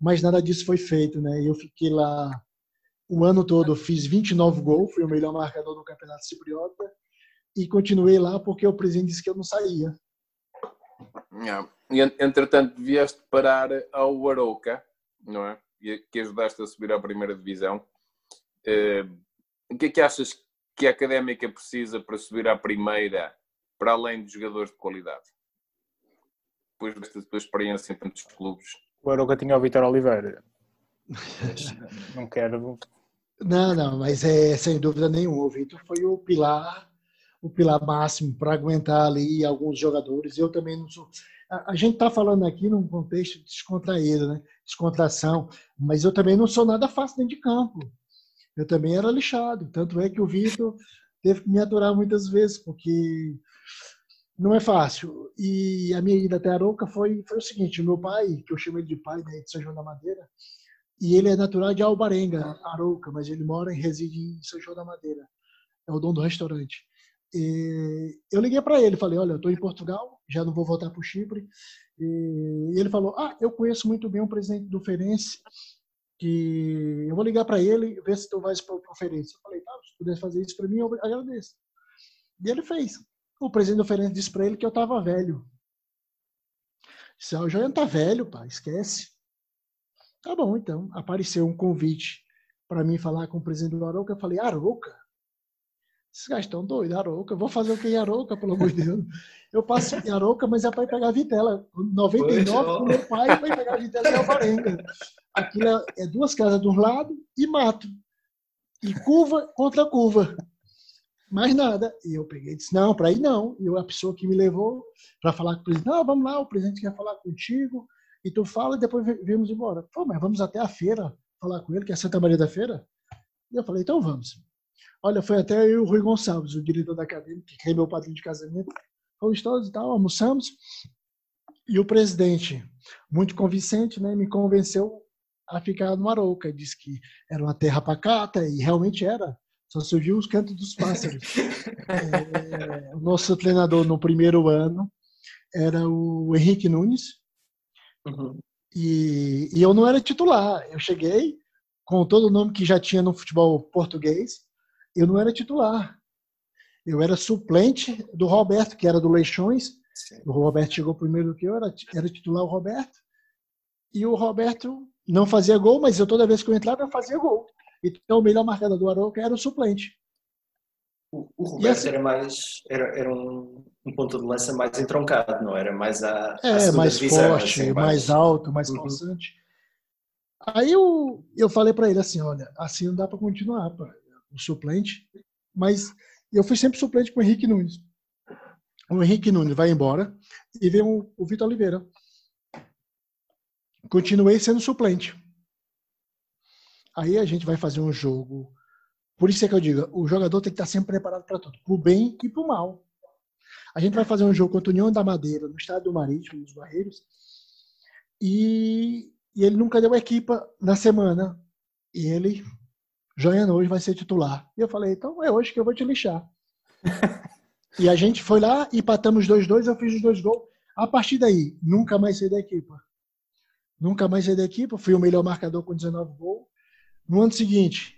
mas nada disso foi feito, né? Eu fiquei lá o ano todo, fiz 29 gols, fui o melhor marcador do Campeonato Cipriota e continuei lá porque o presidente disse que eu não saía. Yeah. E, entretanto, vieste parar ao Arouca, não é? Que ajudaste a subir à primeira divisão. Uh, o que é que achas que a Académica precisa para subir à primeira, para além de jogadores de qualidade? Depois desta tua experiência em tantos clubes? O Aroca tinha o Vitor Oliveira. não quero. Não, não, mas é sem dúvida nenhuma. O Vitor foi o pilar, o pilar máximo para aguentar ali alguns jogadores. Eu também não sou. A, a gente está falando aqui num contexto descontraído, né? Descontração, mas eu também não sou nada fácil dentro de campo. Eu também era lixado. Tanto é que o Vitor teve que me aturar muitas vezes, porque não é fácil. E a minha ida até Aroca foi, foi o seguinte: meu pai, que eu chamo ele de pai, né, de São João da Madeira, e ele é natural de Albarenga, Arouca, mas ele mora e reside em São João da Madeira. É o dono do restaurante. E eu liguei para ele, falei: Olha, eu estou em Portugal, já não vou voltar para o Chipre. E ele falou: Ah, eu conheço muito bem o presidente do Ferense, que eu vou ligar para ele ver se tu vais para o Ferense. Eu falei: Tá, se puder fazer isso para mim, eu agradeço. E ele fez. O presidente do Ferense disse para ele que eu estava velho. Disse: ah, O Joiano tá velho, pá, esquece. Tá bom, então. Apareceu um convite para mim falar com o presidente do Aroca. Eu falei, Aroca? Esses caras estão doidos, Aroca. vou fazer o que em Aroca, pelo amor de Deus. Eu passo em Aroca, mas é para pegar a vitela. 99, o meu pai vai pegar a vitela em Alvarenga. Aquilo é, é duas casas de um lado e mato. E curva contra curva. Mais nada. E eu peguei e disse, não, para ir não. E a pessoa que me levou para falar com o presidente, não, vamos lá, o presidente quer falar contigo e tu fala e depois viemos embora. Pô, mas vamos até a feira falar com ele, que é Santa Maria da Feira? E eu falei, então vamos. Olha, foi até eu o Rui Gonçalves, o diretor da academia, que é meu padrinho de casamento. Fomos todos e tal, almoçamos. E o presidente, muito convincente, né, me convenceu a ficar no Arouca. Disse que era uma terra pacata, e realmente era. Só se ouviu os cantos dos pássaros. é, o nosso treinador no primeiro ano era o Henrique Nunes, Uhum. E, e eu não era titular. Eu cheguei com todo o nome que já tinha no futebol português. Eu não era titular. Eu era suplente do Roberto, que era do Leixões. Sim. O Roberto chegou primeiro do que eu, era, era titular o Roberto. E o Roberto não fazia gol, mas eu toda vez que eu entrava eu fazia gol. Então o melhor marcador do Arouca era o suplente. O, o Roberto assim, era mais era, era um, um, ponto de lança mais entroncado, não era mais a, é, mais divisão, forte, assim, mais... mais... alto, mais uhum. Aí eu, eu falei para ele assim, olha, assim não dá para continuar, pá, o suplente, mas eu fui sempre suplente com o Henrique Nunes. O Henrique Nunes vai embora e vem o, o Vitor Oliveira. Continuei sendo suplente. Aí a gente vai fazer um jogo por isso é que eu digo, o jogador tem que estar sempre preparado para tudo, para o bem e para o mal. A gente vai fazer um jogo contra o União da Madeira, no estado do Marítimo, nos Barreiros, e, e ele nunca deu equipa na semana. E ele, Joiano, hoje vai ser titular. E eu falei, então é hoje que eu vou te lixar. e a gente foi lá, empatamos 2-2, eu fiz os dois gols. A partir daí, nunca mais saí da equipa. Nunca mais saí da equipa, fui o melhor marcador com 19 gols. No ano seguinte,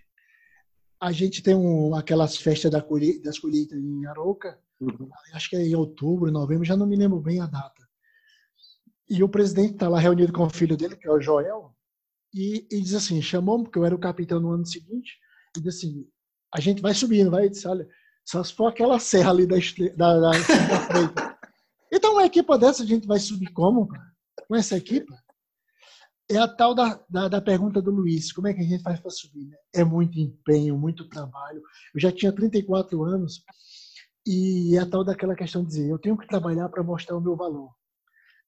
a gente tem um, aquelas festas da colheita, das colheitas em Aroca, uhum. acho que é em outubro, novembro, já não me lembro bem a data. E o presidente está lá reunido com o filho dele, que é o Joel, e, e diz assim, chamou-me, porque eu era o capitão no ano seguinte, e disse assim, a gente vai subindo, vai, e disse, olha, só se for aquela serra ali da, da, da, da. Então, uma equipa dessa a gente vai subir como? Com essa equipe? É a tal da, da, da, pergunta do Luiz: como é que a gente faz para subir? Né? É muito empenho, muito trabalho. Eu já tinha 34 anos e é a tal daquela questão de dizer: eu tenho que trabalhar para mostrar o meu valor.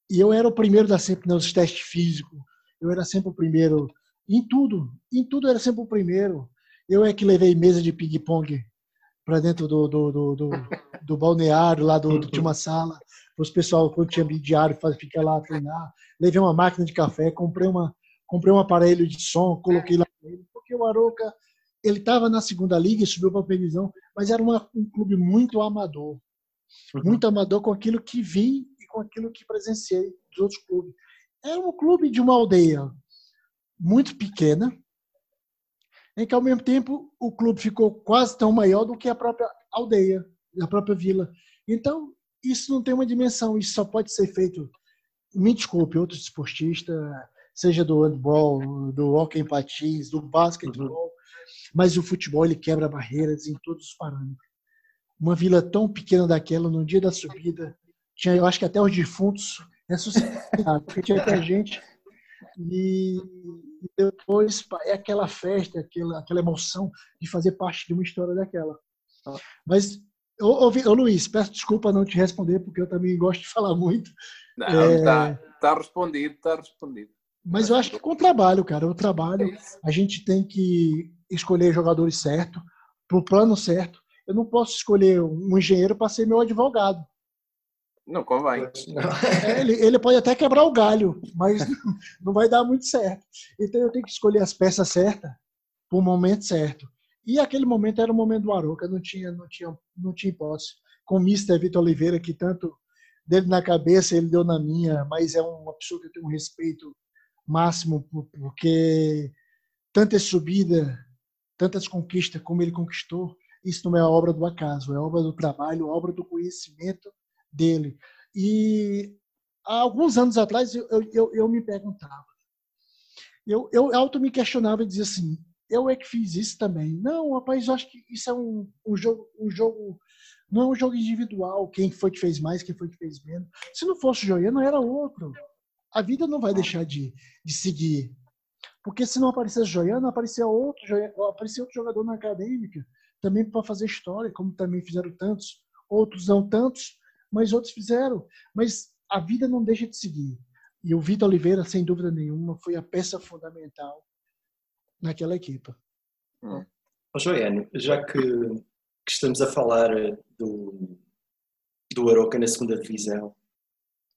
E eu era o primeiro da sempre nos testes físicos, eu era sempre o primeiro em tudo, em tudo eu era sempre o primeiro. Eu é que levei mesa de ping-pong para dentro do, do, do, do, do balneário, lá do, do, tinha uma sala para os pessoal, quando tinha diário, ficar lá treinar. Levei uma máquina de café, comprei, uma, comprei um aparelho de som, coloquei lá ele, porque o Aroca ele estava na segunda liga e subiu para a previsão, mas era uma, um clube muito amador. Uhum. Muito amador com aquilo que vi e com aquilo que presenciei dos outros clubes. Era um clube de uma aldeia muito pequena, em que ao mesmo tempo o clube ficou quase tão maior do que a própria aldeia, a própria vila. Então, isso não tem uma dimensão, isso só pode ser feito, me desculpe, outro esportista, seja do handball, do hockey em patins, do basquetebol, uhum. mas o futebol ele quebra barreiras em todos os parâmetros. Uma vila tão pequena daquela, no dia da subida, tinha, eu acho que até os defuntos ressuscitaram, porque tinha até gente E depois é aquela festa, aquela, aquela emoção de fazer parte de uma história daquela. Mas, ô, ô, ô Luiz, peço desculpa não te responder, porque eu também gosto de falar muito. Não, é... tá respondido, está respondido. Mas eu acho que com o trabalho, cara, o trabalho, é a gente tem que escolher jogadores certos, para o plano certo. Eu não posso escolher um engenheiro para ser meu advogado. Não convém. É, ele, ele pode até quebrar o galho, mas não vai dar muito certo. Então eu tenho que escolher as peças certas para o momento certo. E aquele momento era o momento do Aroca, não tinha, não tinha, não tinha hipótese. Com o Mr. Vitor Oliveira, que tanto dele na cabeça, ele deu na minha, mas é uma pessoa que eu tenho um respeito máximo, porque tantas subidas, tantas conquistas como ele conquistou, isso não é obra do acaso, é obra do trabalho, obra do conhecimento dele. E há alguns anos atrás eu, eu, eu me perguntava, eu, eu auto me questionava e dizia assim, eu é que fiz isso também. Não, rapaz, eu acho que isso é um, um jogo, um jogo, não é um jogo individual, quem foi que fez mais, quem foi que fez menos. Se não fosse o Joiano, era outro. A vida não vai deixar de, de seguir. Porque se não aparecesse Joiano, aparecia outro, aparecia outro jogador na acadêmica, também para fazer história, como também fizeram tantos, outros não tantos, mas outros fizeram. Mas a vida não deixa de seguir. E o Vitor Oliveira, sem dúvida nenhuma, foi a peça fundamental naquela equipa. Hum. Oh, Joiano, já que, que, estamos a falar eh, do, do Aroca na segunda divisão,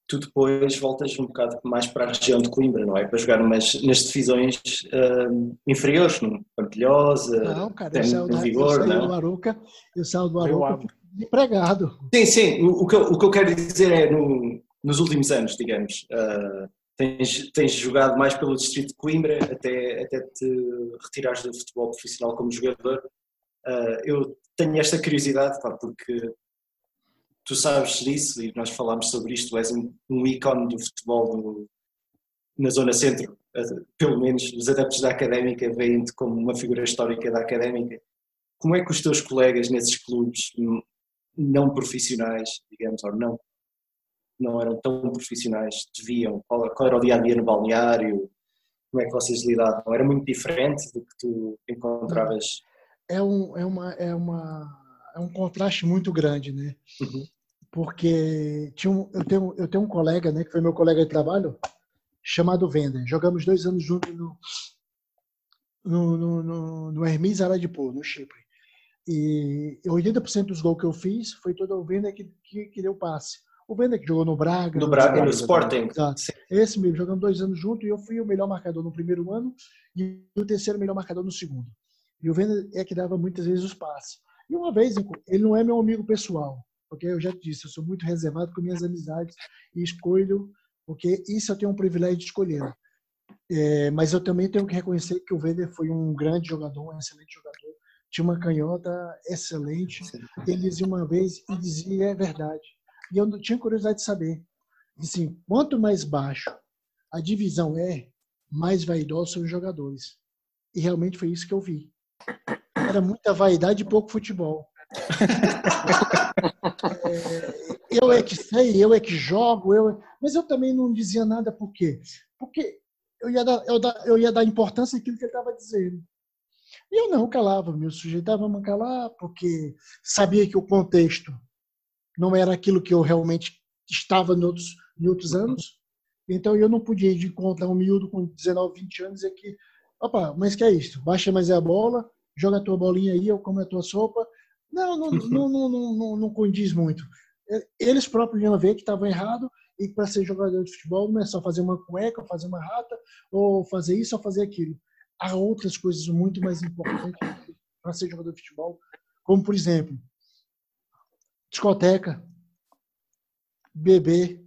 tu depois voltas um bocado mais para a região de Coimbra, não é? Para jogar umas, nas divisões uh, inferiores, no Pantelhosa, não, cara, eu saio, no Vigor, eu saio do Aroca, eu saio do Aroca empregado. Sim, sim. O, o, que, eu, o que eu quero dizer é, no, nos últimos anos, digamos, uh, tens, tens jogado mais pelo distrito de Coimbra até, até te retirares do futebol profissional como jogador. Uh, eu tenho esta curiosidade, pá, porque tu sabes disso e nós falámos sobre isto, és um, um ícone do futebol do, na zona centro, uh, pelo menos os adeptos da Académica veem-te como uma figura histórica da Académica. Como é que os teus colegas nesses clubes não profissionais, digamos, ou não, não eram tão profissionais, deviam, qual, qual era o dia a dia no balneário, como é que vocês lidavam? Era muito diferente do que tu encontravas? É um, é uma, é uma, é um contraste muito grande, né? Uhum. Porque tinha um, eu, tenho, eu tenho um colega, né, que foi meu colega de trabalho, chamado Vender. Jogamos dois anos juntos no, no, no, no, no Hermes Aradipur, no Chipre. E 80% dos gols que eu fiz foi todo o Venda que, que, que deu passe. O Venda que jogou no Braga. No Braga, no Sporting. Esse mesmo, jogando dois anos junto, e eu fui o melhor marcador no primeiro ano e o terceiro melhor marcador no segundo. E o Venda é que dava muitas vezes os passes. E uma vez, ele não é meu amigo pessoal, porque eu já disse, eu sou muito reservado com minhas amizades e escolho, porque isso eu tenho um privilégio de escolher. É, mas eu também tenho que reconhecer que o Vender foi um grande jogador, um excelente jogador tinha uma canhota excelente. Ele dizia uma vez e dizia é verdade. E eu não tinha curiosidade de saber. Assim, quanto mais baixo a divisão é, mais vaidosos são os jogadores. E realmente foi isso que eu vi. Era muita vaidade e pouco futebol. é, eu é que sei, eu é que jogo, eu... mas eu também não dizia nada por quê? Porque eu ia dar, eu, eu ia dar importância àquilo que ele estava dizendo. E eu não calava, me sujeitava a calar, porque sabia que o contexto não era aquilo que eu realmente estava em outros, em outros anos. Então eu não podia ir de encontrar um miúdo com 19, 20 anos e que, opa, mas que é isso? Baixa mais a bola, joga a tua bolinha aí, eu como a tua sopa. Não, não, não, não, não, não, não condiz muito. Eles próprios iam ver que estavam errado e para ser jogador de futebol não é só fazer uma cueca, fazer uma rata, ou fazer isso ou fazer aquilo há outras coisas muito mais importantes para ser jogador de futebol, como, por exemplo, discoteca, beber.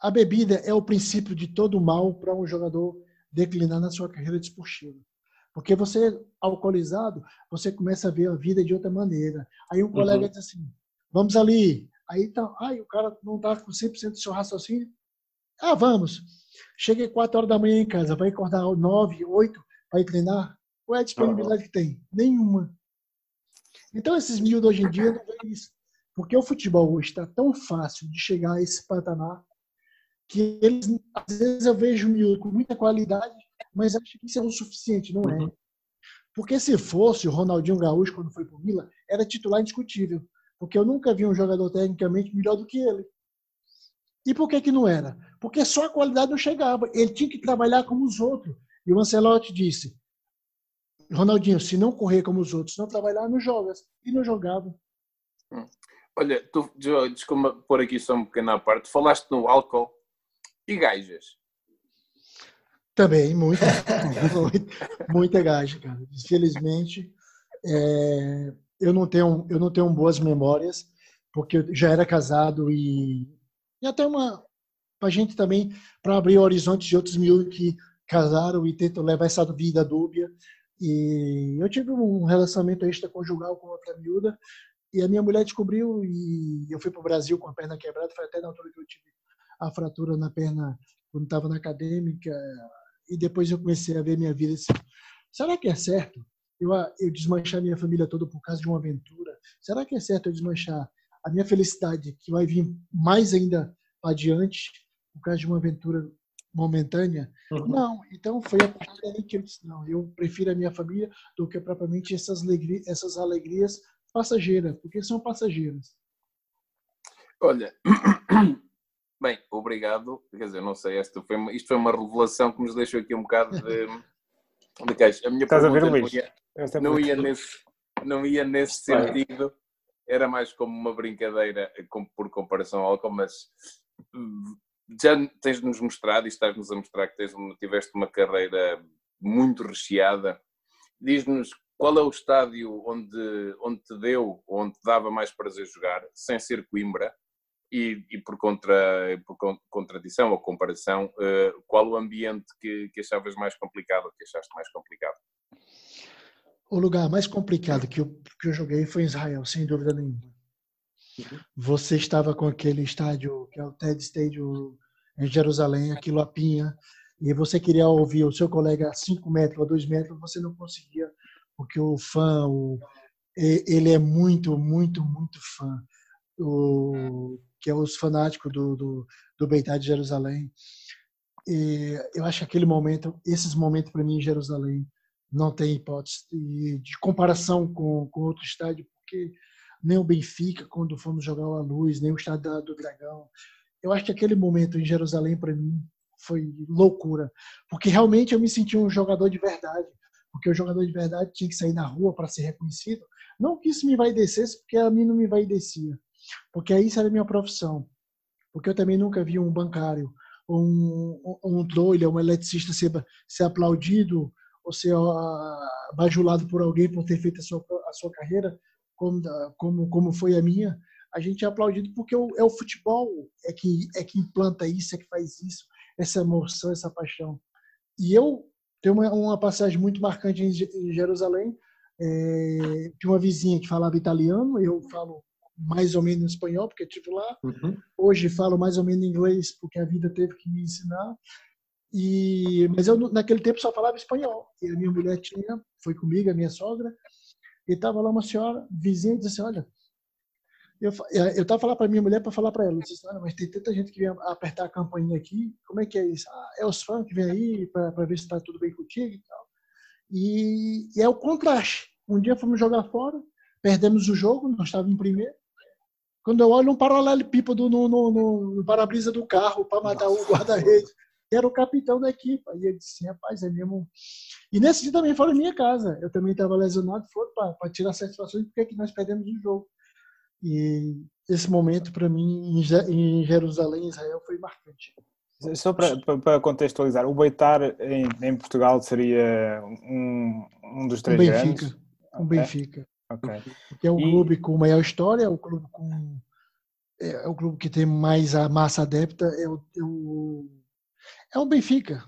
A bebida é o princípio de todo mal para um jogador declinar na sua carreira desportiva. Porque você, alcoolizado, você começa a ver a vida de outra maneira. Aí um colega uhum. diz assim, vamos ali. Aí tá, ai, o cara não está com 100% do seu raciocínio. Ah, vamos. Cheguei 4 horas da manhã em casa, vai acordar 9, 8 para ir treinar? Qual é a disponibilidade que tem? Nenhuma. Então, esses miúdos hoje em dia não veem isso. Porque o futebol hoje está tão fácil de chegar a esse patamar que eles, às vezes eu vejo o com muita qualidade, mas acho que isso é o suficiente, não é? Uhum. Porque se fosse o Ronaldinho Gaúcho, quando foi para o Milan, era titular indiscutível. Porque eu nunca vi um jogador tecnicamente melhor do que ele. E por que, que não era? Porque só a qualidade não chegava. Ele tinha que trabalhar como os outros. E o Ancelotti disse: Ronaldinho, se não correr como os outros, não trabalhar, não joga. E não jogava. Hum. Olha, tu, desculpa pôr aqui só um pequena parte. Falaste no álcool e gajas. Também, muita, muita gaja, cara. Infelizmente, é, eu, não tenho, eu não tenho boas memórias, porque eu já era casado e, e até uma. Para a gente também, para abrir horizontes de outros mil que casaram e tentam levar essa vida dúbia. E eu tive um relacionamento extraconjugal com outra miúda, e a minha mulher descobriu, e eu fui para o Brasil com a perna quebrada, foi até na altura que eu tive a fratura na perna quando estava na acadêmica, e depois eu comecei a ver minha vida assim, será que é certo eu, eu desmanchar minha família toda por causa de uma aventura? Será que é certo eu desmanchar a minha felicidade, que vai vir mais ainda adiante, por causa de uma aventura momentânea? Uhum. Não, então foi a partir daí que eu disse, não, eu prefiro a minha família do que propriamente essas alegrias, essas alegrias passageiras, porque são passageiras. Olha, Bem, obrigado. Quer dizer, não sei, esta foi uma, isto foi uma revelação que nos deixou aqui um bocado de, de. A minha Estás pergunta a ver, não ia, não, ia nesse, não ia nesse sentido, era mais como uma brincadeira por comparação ao álcool, mas hum, já tens nos mostrado e estás-nos a mostrar que tens, tiveste uma carreira muito recheada. Diz-nos qual é o estádio onde, onde te deu, onde te dava mais prazer jogar, sem ser Coimbra, e, e por, contra, por contradição ou comparação, uh, qual o ambiente que, que achavas mais complicado ou que achaste mais complicado? O lugar mais complicado que eu, que eu joguei foi em Israel, sem dúvida nenhuma. Uhum. Você estava com aquele estádio, que é o TED Stadium em Jerusalém, aquilo a pinha, e você queria ouvir o seu colega a 5 metros ou 2 metros, você não conseguia, porque o fã, o, ele é muito, muito, muito fã. O, que é os fanáticos do, do, do Beitar de Jerusalém. E eu acho que aquele momento, esses momentos para mim em Jerusalém, não tem hipótese de, de comparação com, com outro estádio, porque nem o Benfica, quando fomos jogar a luz, nem o estádio do Dragão. Eu acho que aquele momento em Jerusalém, para mim, foi loucura, porque realmente eu me senti um jogador de verdade, porque o jogador de verdade tinha que sair na rua para ser reconhecido. Não que isso me vai descesse, porque a mim não me vai descia. Porque isso era a minha profissão. Porque eu também nunca vi um bancário, um, um, um trolha, um eletricista ser, ser aplaudido ser uh, bajulado por alguém por ter feito a sua, a sua carreira, como, como, como foi a minha. A gente é aplaudido porque o, é o futebol é que, é que implanta isso, é que faz isso, essa emoção, essa paixão. E eu tenho uma, uma passagem muito marcante em Jerusalém, é, de uma vizinha que falava italiano, eu falo mais ou menos espanhol, porque estive lá. Uhum. Hoje falo mais ou menos inglês, porque a vida teve que me ensinar. E, mas eu, naquele tempo, só falava espanhol. E a minha mulher tinha, foi comigo, a minha sogra, e estava lá uma senhora, vizinha, e disse assim, olha, eu eu estava falando para minha mulher para falar para ela, disse, olha, mas tem tanta gente que vem apertar a campainha aqui, como é que é isso? Ah, é os fãs que vêm aí para ver se está tudo bem contigo e tal. E, e é o contraste. Um dia fomos jogar fora, perdemos o jogo, nós estávamos em primeiro, quando eu olho um paralelepípedo no, no, no, no para-brisa do carro para matar Nossa. o guarda-redes, era o capitão da equipe. E ele disse, rapaz, é mesmo. E nesse dia também foi na minha casa. Eu também estava lesionado, foi para tirar satisfações porque é que nós perdemos o jogo. E esse momento, para mim, em Jerusalém, Israel, foi marcante. Só para contextualizar, o Beitar em, em, Portugal seria um, um dos três um Benfica, grandes? Um Benfica. Okay. Que é o e... clube com maior história, é o clube com é, é, o clube que tem mais a massa adepta, é o, é o, é o Benfica.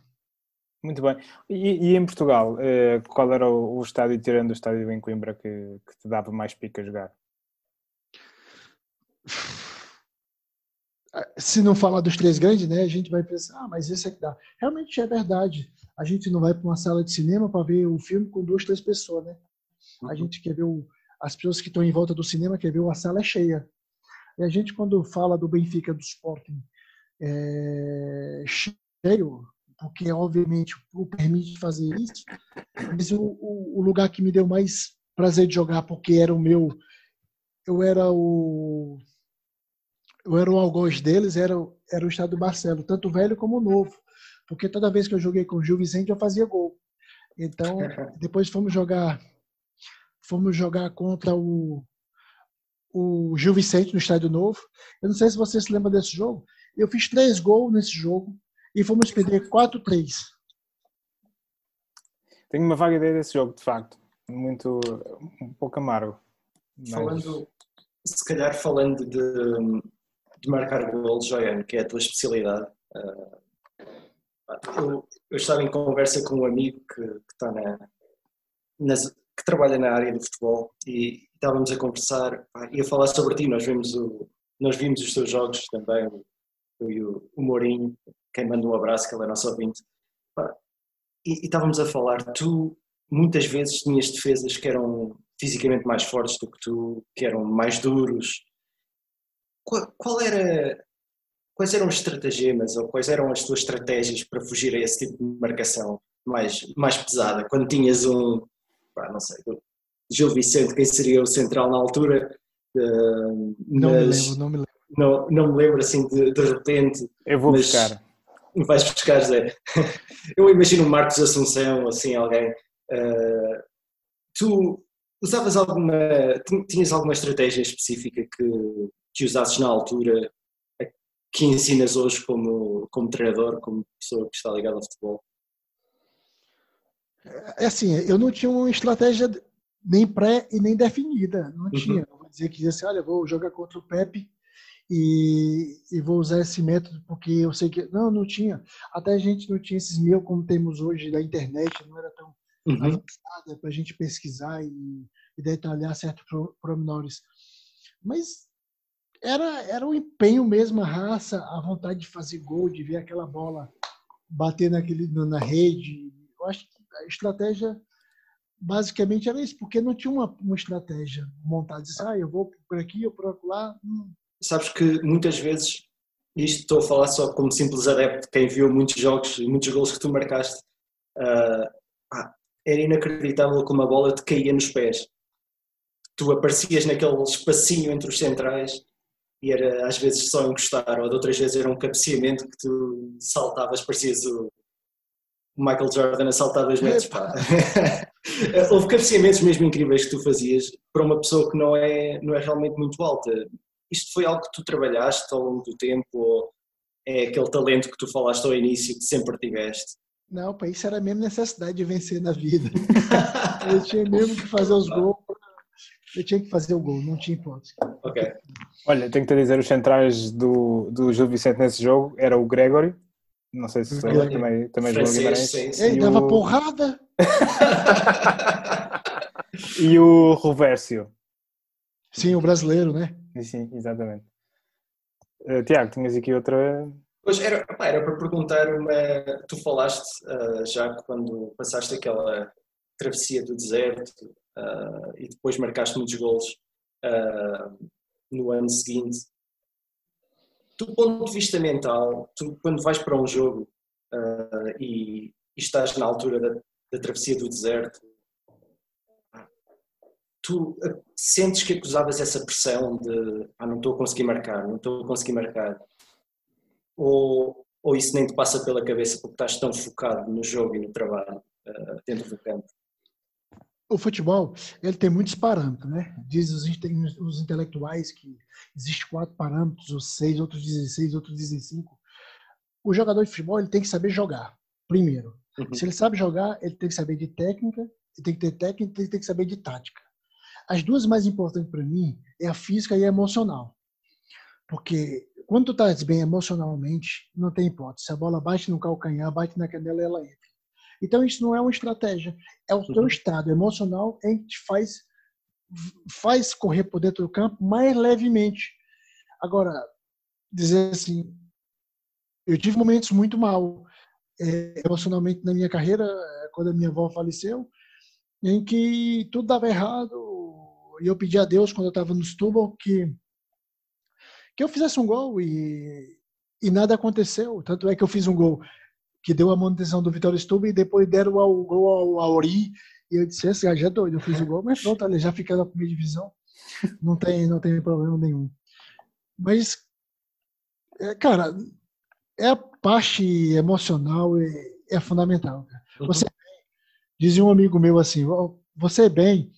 Muito bem. E, e em Portugal, eh, qual era o, o, estádio, tirando o estádio em Coimbra, que, que te dava mais pica a jogar? Se não falar dos três grandes, né, a gente vai pensar, ah, mas esse é que dá. Realmente é verdade. A gente não vai para uma sala de cinema para ver o filme com duas, três pessoas, né? A gente quer ver o, as pessoas que estão em volta do cinema quer ver a sala é cheia. E a gente quando fala do Benfica, do Sporting é, cheio, porque obviamente o permite fazer isso, mas o, o, o, lugar que me deu mais prazer de jogar, porque era o meu, eu era o eu era o algoz deles, era, era o estado do Marcelo, tanto velho como novo, porque toda vez que eu joguei com o Gil Vicente eu fazia gol. Então, depois fomos jogar fomos jogar contra o o Gil Vicente no Estádio Novo. Eu não sei se você se lembra desse jogo. Eu fiz três gols nesse jogo e fomos perder 4-3. Tenho uma vaga ideia desse jogo, de facto. Muito, um pouco amargo. Mas... Falando, se calhar falando de, de marcar gols, Joiano, que é a tua especialidade. Uh, eu, eu, estava em conversa com um amigo que, que está na, nas, que trabalha na área do futebol e estávamos a conversar e a falar sobre ti. Nós vimos, o, nós vimos os teus jogos também, eu e o, o Mourinho, quem manda um abraço, que ele é nosso ouvinte. E, e estávamos a falar, tu muitas vezes tinhas defesas que eram fisicamente mais fortes do que tu, que eram mais duros. Qual, qual era, quais eram os estratagemas ou quais eram as tuas estratégias para fugir a esse tipo de marcação mais, mais pesada? Quando tinhas um, pá, não sei, Gil Vicente, quem seria o central na altura. Uh, não me lembro, não me lembro. Não, não me lembro assim de, de repente. Eu vou mas, buscar. Vais buscar, Zé. Eu imagino o Marcos Assunção, assim, alguém. Uh, tu usavas alguma. Tinhas alguma estratégia específica que, que usasses na altura que ensinas hoje como, como treinador, como pessoa que está ligada ao futebol? É assim, eu não tinha uma estratégia nem pré e nem definida, não uhum. tinha. Vou dizer que dizia assim, olha, vou jogar contra o Pepe e, e, vou usar esse método porque eu sei que não, não tinha. Até a gente não tinha esses mil como temos hoje da internet, não era tão uhum. avançada para a gente pesquisar e, e detalhar certos pormenores. Mas era era o empenho mesmo, a raça, a vontade de fazer gol, de ver aquela bola bater naquele na rede. Eu acho que a estratégia basicamente era isso, porque não tinha uma, uma estratégia montada. Disse, ah, eu vou por aqui, eu por lá. Sabes que muitas vezes, isto estou a falar só como simples adepto, quem viu muitos jogos e muitos gols que tu marcaste, uh, ah, era inacreditável como a bola te caía nos pés. Tu aparecias naquele espacinho entre os centrais e era às vezes só encostar, ou de outras vezes era um cabeceamento que tu saltavas, parecias o, Michael Jordan a saltar das metros. Houve cabeceamentos mesmo incríveis que tu fazias para uma pessoa que não é, não é realmente muito alta. Isto foi algo que tu trabalhaste ao longo do tempo ou é aquele talento que tu falaste ao início que sempre tiveste? Não, para isso era a mesma necessidade de vencer na vida. eu tinha mesmo que fazer os gols. Eu tinha que fazer o gol, não tinha hipótese. Ok. Olha, tenho que te dizer, os centrais do, do Gil Vicente nesse jogo era o Gregory, não sei se você lembra, também, também jogou Guimarães. Sim, sim. Ele dava o... porrada. e o Roversio. Sim, o brasileiro, né? Sim, exatamente. Uh, Tiago, tinhas aqui outra. Pois era, era para perguntar uma. Tu falaste uh, já quando passaste aquela travessia do deserto uh, e depois marcaste muitos gols no ano seguinte do ponto de vista mental, tu quando vais para um jogo e, e, estás na altura da, da, travessia do deserto, tu uh, sentes que acusavas essa pressão de ah, não estou a conseguir marcar, não estou a conseguir marcar. Ou, ou isso nem te passa pela cabeça porque estás tão focado no jogo e no trabalho uh, dentro do campo? o futebol ele tem muitos parâmetros, né? Diz os, os intelectuais que existe quatro parâmetros, ou seis, outros dizem seis, outros dizem cinco. O jogador de futebol ele tem que saber jogar, primeiro. Uhum. Se ele sabe jogar, ele tem que saber de técnica, ele tem que ter técnica, ele tem que saber de tática. As duas mais importantes para mim é a física e a emocional. Porque quando tu estás bem emocionalmente, não tem hipótese. Se a bola bate no calcanhar, bate na canela, ela entra. Então, isso não é uma estratégia. É o teu uhum. estado emocional em que te faz, faz correr por dentro do campo mais levemente. Agora, dizer assim, eu tive momentos muito mal é, emocionalmente na minha carreira, é, quando a minha avó faleceu, em que tudo dava errado e eu pedi a Deus quando eu estava no Setúbal que que eu fizesse um gol e e nada aconteceu. Tanto é que eu fiz um gol que deu a manutenção do Vitória Stube e depois deram o gol ao Auri. E eu disse, esse já é doido, eu fiz o gol, mas pronto, ele já fica na primeira divisão. Não tem, não tem problema nenhum. Mas, é, cara, é a parte emocional é, é fundamental. Uhum. Você dizia um amigo meu assim, você é bem,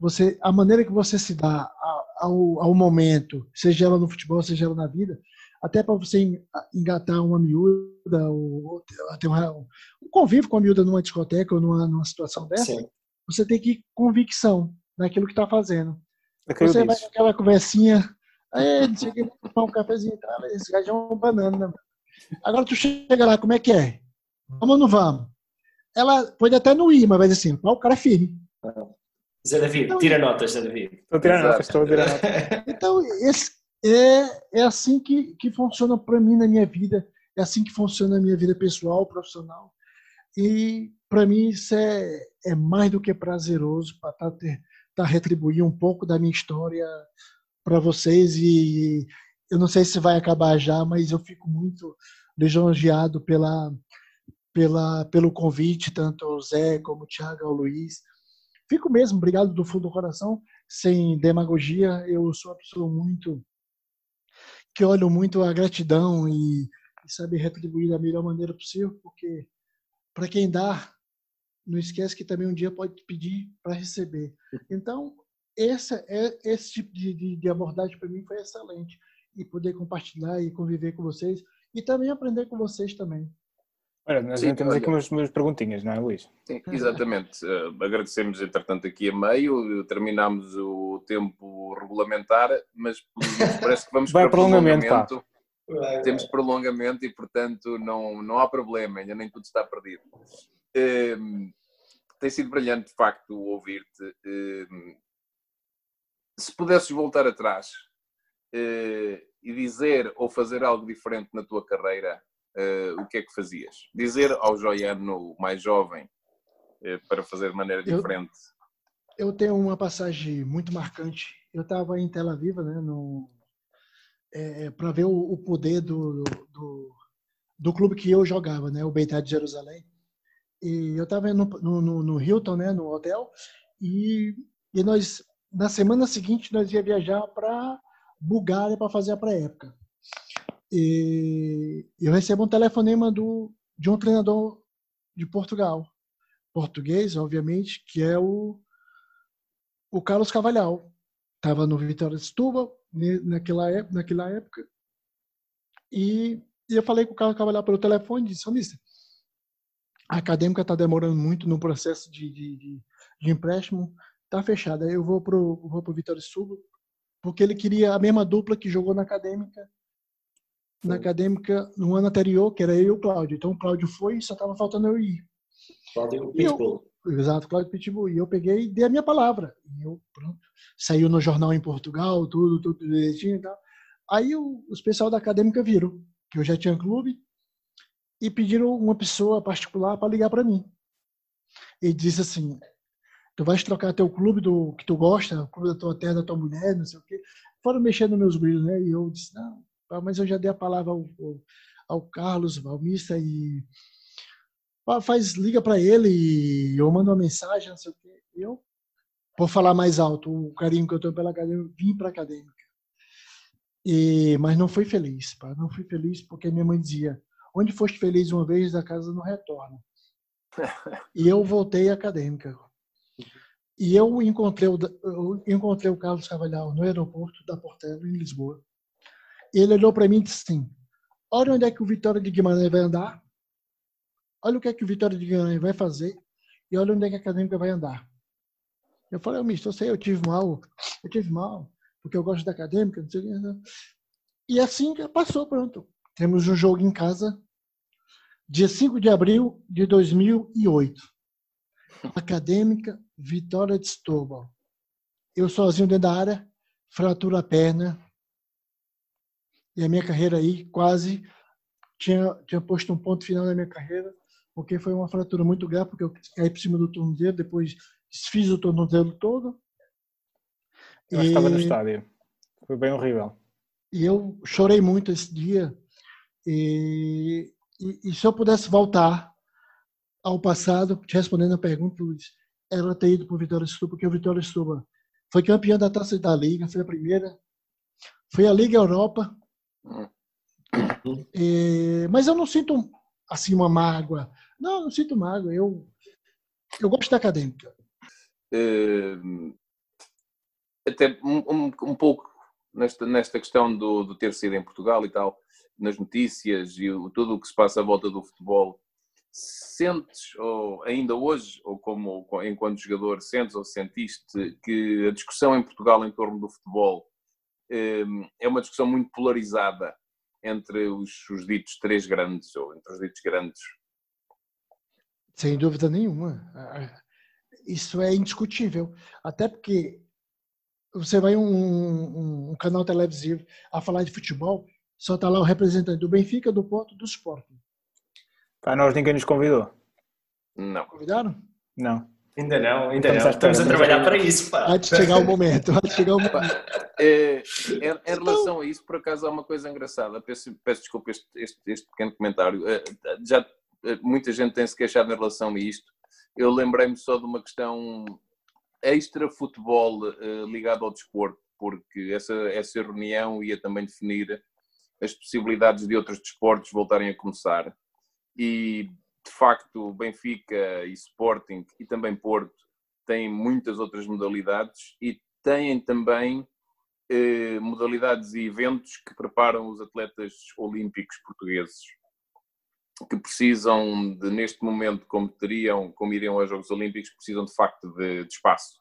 você a maneira que você se dá ao, ao momento, seja ela no futebol, seja ela na vida, até para você engatar uma miúda ou ter um, convívio com a miúda numa discoteca ou numa, numa situação dessa, Sim. você tem que ir convicção naquilo que está fazendo. Você vai naquela conversinha, aí, não sei o que, tomar um cafezinho, tá, esse gajo é um banana. Né? Agora tu chega lá, como é que é? Vamos ou não vamos? Ela pode até não ir, mas vai dizer assim, o cara é firme. Zé David, então, tira notas, Zé David. Estou tirando notas, estou tirando notas. Então, esse, é, é assim que, que funciona para mim na minha vida, é assim que funciona na minha vida pessoal, profissional. E para mim isso é, é mais do que prazeroso para estar tá, tá retribuir um pouco da minha história para vocês. E eu não sei se vai acabar já, mas eu fico muito lisonjeado pela, pela, pelo convite, tanto ao Zé como ao Thiago, ao Luiz. Fico mesmo, obrigado do fundo do coração, sem demagogia. Eu sou uma pessoa muito que olho muito a gratidão e, e sabe retribuir da melhor maneira possível, porque para quem dá, não esquece que também um dia pode pedir para receber. Então, esse, é, esse tipo de, de abordagem para mim foi excelente. E poder compartilhar e conviver com vocês e também aprender com vocês também. Olha, nós Sim, temos olha, aqui umas, umas perguntinhas, não é, Luís? Sim, exatamente. Uh, agradecemos, entretanto, aqui a meio, terminámos o tempo regulamentar, mas parece que vamos Vai para prolongamento. prolongamento. Temos prolongamento e, portanto, não, não há problema, ainda nem tudo está perdido. Uh, tem sido brilhante, de facto, ouvir-te. Uh, se pudesses voltar atrás eh, e dizer ou fazer algo diferente na tua carreira, o que é que fazias? Dizer ao Joiano mais jovem uh, para fazer de maneira diferente? Eu, eu, tenho uma passagem muito marcante. Eu estava em Tel Aviv, né, é, para ver o, o poder do, do, do, clube que eu jogava, né, o Beitar de Jerusalém. E eu estava no, no, no, Hilton, né, no hotel, e, e nós, na semana seguinte, nós ia viajar para Bulgária para fazer a pré-época. E eu recebo um telefonema do, de um treinador de Portugal, português, obviamente, que é o, o Carlos Cavalhal. Estava no Vitória de Setúbal naquela, época, naquela época. E, e, eu falei com o Carlos Cavalhal pelo telefone e disse, Mister, a acadêmica está demorando muito no processo de, de, de, de empréstimo, está fechada. Eu vou para o vou pro Vitória de Setúbal, porque ele queria a mesma dupla que jogou na acadêmica na acadêmica no ano anterior, que era eu e o Cláudio. Então o Cláudio foi e só estava faltando eu ir. Cláudio Pitbull. Eu, exato, Cláudio Pitbull. E eu peguei e dei a minha palavra. E eu, pronto, saiu no jornal em Portugal, tudo, tudo direitinho e tal. Aí o, os pessoal da acadêmica viram que eu já tinha clube e pediram uma pessoa particular para ligar para mim. E disse assim: tu vais trocar teu clube do que tu gosta, o clube da tua terra, da tua mulher, não sei o quê. Foram mexendo nos meus brilhos, né? E eu disse: não, mas eu já dei a palavra ao, ao Carlos Valmista e ah, faz liga para ele e eu mando uma mensagem, não sei o quê. Eu vou falar mais alto o carinho que eu tenho pela academia, eu vim para a acadêmica. E, mas não fui feliz, pá, não fui feliz porque minha mãe dizia: onde foste feliz uma vez, da casa não retorna. e eu voltei à acadêmica. E eu encontrei, o, eu encontrei o Carlos Cavalhal no aeroporto da Portela, em Lisboa ele olhou para mim e disse assim: Olha onde é que o Vitória de Guimarães vai andar, olha o que é que o Vitória de Guimarães vai fazer e olha onde é que a Acadêmica vai andar. Eu falei, eu sei, eu tive mal, eu tive mal, porque eu gosto da Acadêmica, não sei que. E assim passou, pronto. Temos um jogo em casa, dia 5 de abril de 2008. Acadêmica, Vitória de Setúbal. Eu sozinho dentro da área, fratura a perna, e a minha carreira aí quase tinha, tinha posto um ponto final na minha carreira, porque foi uma fratura muito grave, porque eu caí por cima do tornozelo, depois desfiz o tornozelo todo. Eu e... estava no estádio. Foi bem horrível. E eu chorei muito esse dia. E, e, e se eu pudesse voltar ao passado, te respondendo a pergunta, Luiz, era ter ido para o Vitória Setúbal, porque o Vitória Setúbal foi campeão da Taça da Liga, foi a primeira. Foi a Liga Europa. E, mas eu não sinto assim uma mágoa. Não, não sinto mágoa. Eu, eu gosto da acadêmica. Uh, até um, um, um, pouco nesta, nesta questão do, do ter sido em Portugal e tal, nas notícias e o, tudo o que se passa à volta do futebol, sentes, ou ainda hoje, ou como enquanto jogador, sentes ou sentiste que a discussão em Portugal em torno do futebol é uma discussão muito polarizada entre os, os ditos três grandes, ou entre os ditos grandes? Sem dúvida nenhuma. Isso é indiscutível. Até porque você vai um, um, um canal televisivo a falar de futebol, só está lá o representante do Benfica, do Porto, do Sporting. Para nós ninguém nos convidou. Não. Convidaram? Não. Ainda não, ainda Estamos não. Estamos a trabalhar para isso. Pá. Há de chegar o momento. Há de chegar o momento. É, em, em relação a isso, por acaso há uma coisa engraçada. Peço, peço desculpa este, este, este pequeno comentário. É, já é, muita gente tem se queixado em relação a isto. Eu lembrei-me só de uma questão extra futebol uh, ligado ao desporto, porque essa, essa reunião ia também definir as possibilidades de outros desportos voltarem a começar. E de facto, Benfica e Sporting e também Porto têm muitas outras modalidades e têm também eh, modalidades e eventos que preparam os atletas olímpicos portugueses que precisam de, neste momento, como teriam, como iriam aos Jogos Olímpicos, precisam de facto de, de espaço.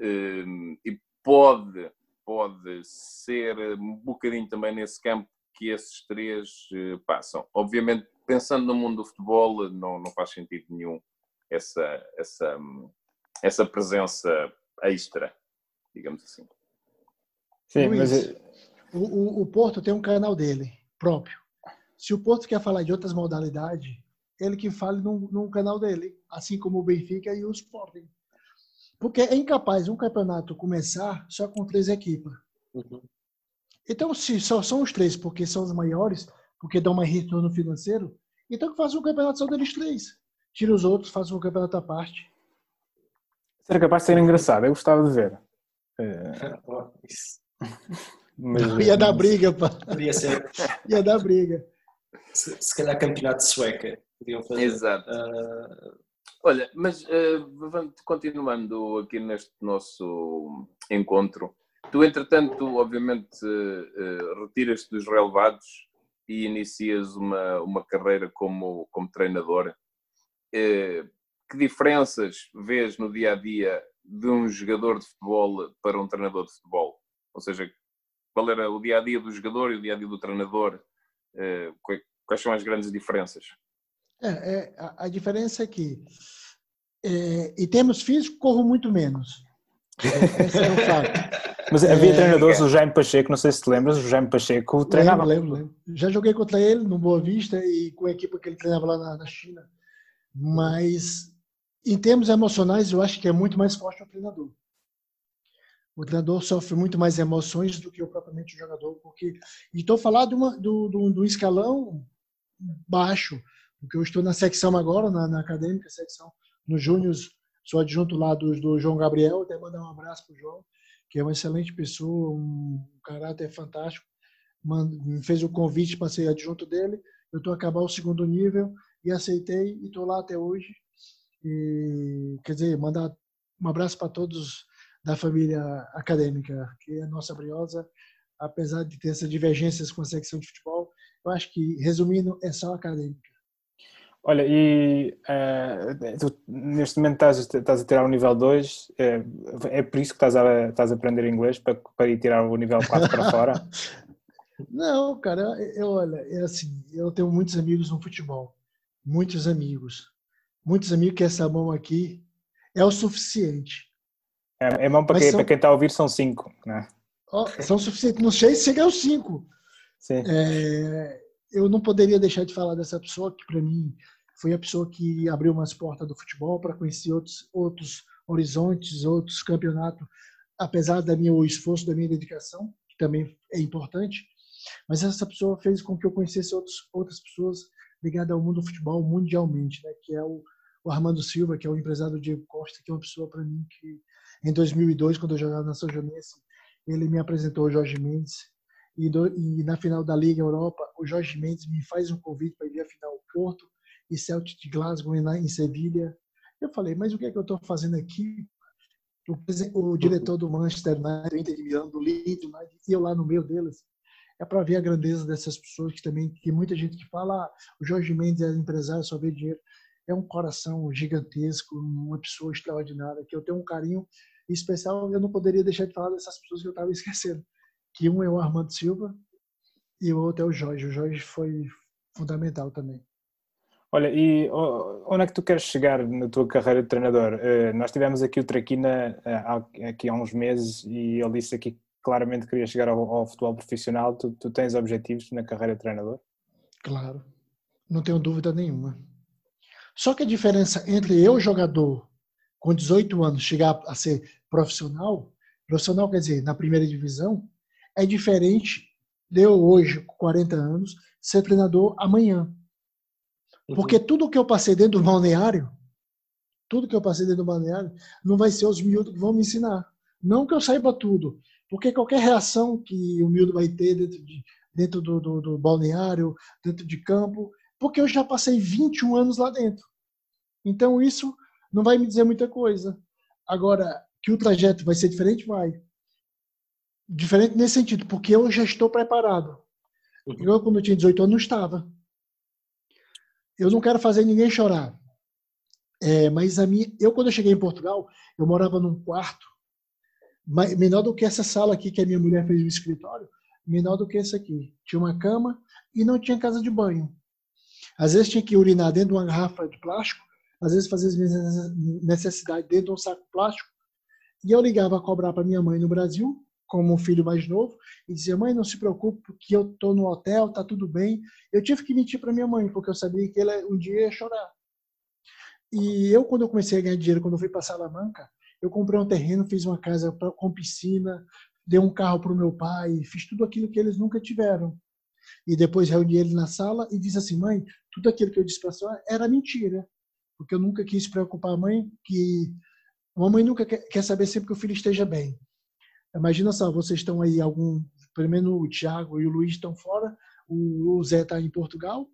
Eh, e pode, pode ser um bocadinho também nesse campo que esses três eh, passam. Obviamente, pensando no mundo do futebol, não, não faz sentido nenhum essa, essa, essa presença extra, digamos assim. Sim, Luiz, mas... o, o, o Porto tem um canal dele próprio. Se o Porto quer falar de outras modalidades, ele que fale no, no canal dele, assim como o Benfica e o Sporting. Porque é incapaz um campeonato começar só com três equipes. Uhum. Então, se só são os três porque são os maiores, porque dão mais retorno financeiro, então que faça um campeonato só deles três. Tira os outros, faz um campeonato à parte. Seria capaz de ser engraçado, eu gostava de ver. É... Mas, ia dar briga, pá. Podia ser. ia dar briga. Se, se calhar campeonato sueca podiam fazer. Exato. Uh... Olha, mas uh, continuando aqui neste nosso encontro, Tu, entretanto, obviamente, uh, retiras-te dos relevados e inicias uma, uma carreira como, como treinador. Uh, que diferenças vês no dia a dia de um jogador de futebol para um treinador de futebol? Ou seja, qual era o dia a dia do jogador e o dia a dia do treinador? Uh, quais são as grandes diferenças? É, é a, a, diferença é que, é, em termos físicos, corro muito menos. Esse é o fato. Mas havia é, treinadores, o Jaime Pacheco, não sei se te lembras, o Jaime Pacheco treinava. Lembro, lembro, Já joguei contra ele no Boa Vista e com a equipe que ele treinava lá na, na China. Mas, em termos emocionais, eu acho que é muito mais forte o treinador. O treinador sofre muito mais emoções do que o propriamente o jogador, porque estou falando de uma, do, do, do escalão baixo, porque eu estou na secção agora, na, na acadêmica secção, no Júnior, sou adjunto lá do, do João Gabriel, até mandar um abraço para o João que é uma excelente pessoa, um caráter fantástico, me fez o convite para ser adjunto dele. Eu estou a acabar o segundo nível e aceitei e estou lá até hoje. E, quer dizer, mandar um abraço para todos da família acadêmica, que é nossa briosa, apesar de ter essas divergências com a secção de futebol, eu acho que, resumindo, é só acadêmica. Olha, e uh, tu, neste momento estás, estás a tirar o nível 2, é, é por isso que estás a, estás a aprender inglês, para, para ir tirar o nível 4 para fora? Não, cara, eu, olha, é assim, eu tenho muitos amigos no futebol, muitos amigos, muitos amigos que essa mão aqui é o suficiente. É, é mão para quem, são... para quem está a ouvir são 5, né? Oh, são suficientes, não sei se chega aos 5. Sim. É, eu não poderia deixar de falar dessa pessoa que para mim foi a pessoa que abriu umas portas do futebol para conhecer outros outros horizontes, outros campeonatos, apesar da minha o esforço, da minha dedicação, que também é importante. Mas essa pessoa fez com que eu conhecesse outros, outras pessoas ligadas ao mundo do futebol mundialmente, né? que é o, o Armando Silva, que é o empresário do Diego Costa, que é uma pessoa para mim que em 2002, quando eu jogava na São Joanense, ele me apresentou o Jorge Mendes. E, do, e, na final da Liga Europa, o Jorge Mendes me faz um convite para ir à final Porto e Celtic de Glasgow em Sevilha. Eu falei, mas o que é que eu estou fazendo aqui? O, o, diretor do Manchester United, do Inter de Milão, do Leeds e eu lá no meio deles, é para ver a grandeza dessas pessoas que também, que muita gente que fala, ah, o Jorge Mendes é empresário, só vê dinheiro. É um coração gigantesco, uma pessoa extraordinária, que eu tenho um carinho especial, eu não poderia deixar de falar dessas pessoas que eu estava esquecendo. Que um é o Armando Silva e o outro é o Jorge. O Jorge foi fundamental também. Olha, e onde é que tu queres chegar na tua carreira de treinador? Eh, nós tivemos aqui o Traquina eh, aqui há uns meses e ele disse aqui claramente que queria chegar ao, ao futebol profissional. Tu, tu, tens objetivos na carreira de treinador? Claro, não tenho dúvida nenhuma. Só que a diferença entre eu, jogador, com 18 anos, chegar a ser profissional, profissional quer dizer, na primeira divisão, é diferente de eu hoje, com 40 anos, ser treinador amanhã. Uhum. Porque tudo que eu passei dentro do balneário, tudo que eu passei dentro do balneário, não vai ser os miúdos que vão me ensinar. Não que eu saiba tudo, porque qualquer reação que o miúdo vai ter dentro, de, dentro do, do, do balneário, dentro de campo, porque eu já passei 21 anos lá dentro. Então isso não vai me dizer muita coisa. Agora, que o trajeto vai ser diferente, vai. Diferente nesse sentido, porque eu já estou preparado. Uhum. Eu, quando eu tinha 18 anos, não estava eu não quero fazer ninguém chorar. É, mas a minha, eu, quando eu cheguei em Portugal, eu morava num quarto menor do que essa sala aqui que a minha mulher fez no escritório, menor do que esse aqui. Tinha uma cama e não tinha casa de banho. Às vezes tinha que urinar dentro de uma garrafa de plástico, às vezes fazer as minhas necessidades dentro de um saco plástico. E eu ligava a cobrar para minha mãe no Brasil, como um filho mais novo e dizia: "Mãe, não se preocupe, que eu tô no hotel, tá tudo bem". Eu tive que mentir para minha mãe, porque eu sabia que ela um dia ia chorar. E eu quando eu comecei a ganhar dinheiro, quando eu fui para Salamanca, eu comprei um terreno, fiz uma casa com piscina, dei um carro para o meu pai, fiz tudo aquilo que eles nunca tiveram. E depois reuni ele na sala e disse assim: "Mãe, tudo aquilo que eu disse para senhora era mentira, porque eu nunca quis preocupar a mãe que uma mãe nunca quer saber sempre que o filho esteja bem. Imagina só, vocês estão aí, algum, pelo menos o Thiago e o Luiz estão fora, o, Zé está em Portugal,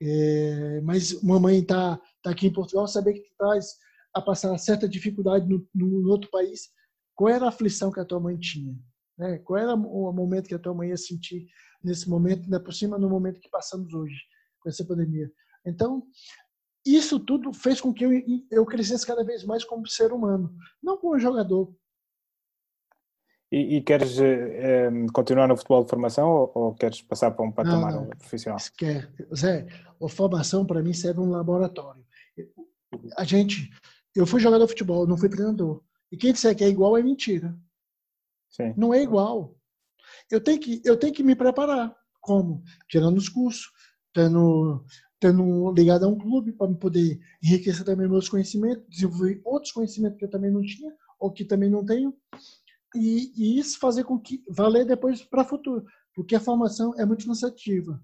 é, mas mamãe está tá aqui em Portugal, saber que traz a passar certa dificuldade no, no, outro país, qual era a aflição que a tua mãe tinha? Né? Qual era o momento que a tua mãe ia sentir nesse momento, ainda por cima no momento que passamos hoje, com essa pandemia? Então, isso tudo fez com que eu, eu crescesse cada vez mais como ser humano, não como jogador, e, e queres eh, continuar no futebol de formação ou, ou queres passar para um patamar não, não. profissional? Quer. Zé, a formação para mim serve um laboratório. A gente, eu fui jogador de futebol, não fui treinador. E quem disser que é igual é mentira. Sim. Não é igual. Eu tenho que, eu tenho que me preparar. Como? Tirando os cursos, tendo, tendo ligado a um clube para poder enriquecer também meus conhecimentos, desenvolver outros conhecimentos que eu também não tinha ou que também não tenho e, e isso fazer com que valer depois para o futuro, porque a formação é muito cansativa.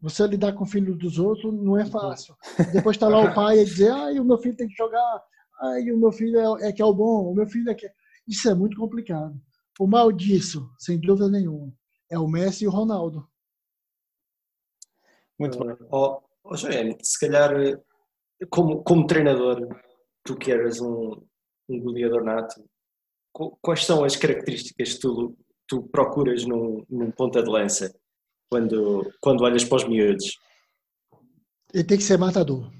Você lidar com o filho dos outros não é fácil. Depois está lá o pai e dizer, ai, o meu filho tem que jogar, ai, o meu filho é, é que é o bom, o meu filho é que é... Isso é muito complicado. O mal disso, sem dúvida nenhuma, é o Messi e o Ronaldo. Muito bom. Oh, oh Joel, se calhar, como, como treinador, tu que eras um, um goleador nato, quais são as características que tu, tu procuras num, num ponta de lança quando, quando olhas para os miúdos? Ele tem que ser matador.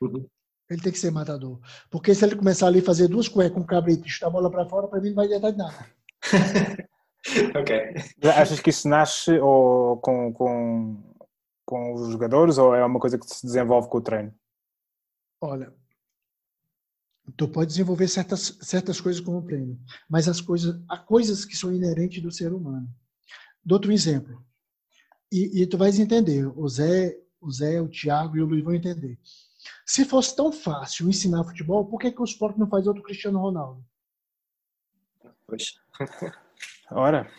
Uhum. Ele tem que ser matador. Porque se ele começar ali a fazer duas cuecas com um cabrito e chutar a bola para fora, para mim não vai adiantar de nada. ok. Achas que isso nasce ou com, com, com os jogadores ou é uma coisa que se desenvolve com o treino? Olha, Tu pode desenvolver certas, certas coisas como treino, mas as coisas, há coisas que são inerentes do ser humano. Dou outro exemplo. E, e tu vais entender, o Zé, o Zé, o Thiago e o Luiz vão entender. Se fosse tão fácil ensinar futebol, por que, que o esporte não faz outro Cristiano Ronaldo? Pois. Ora,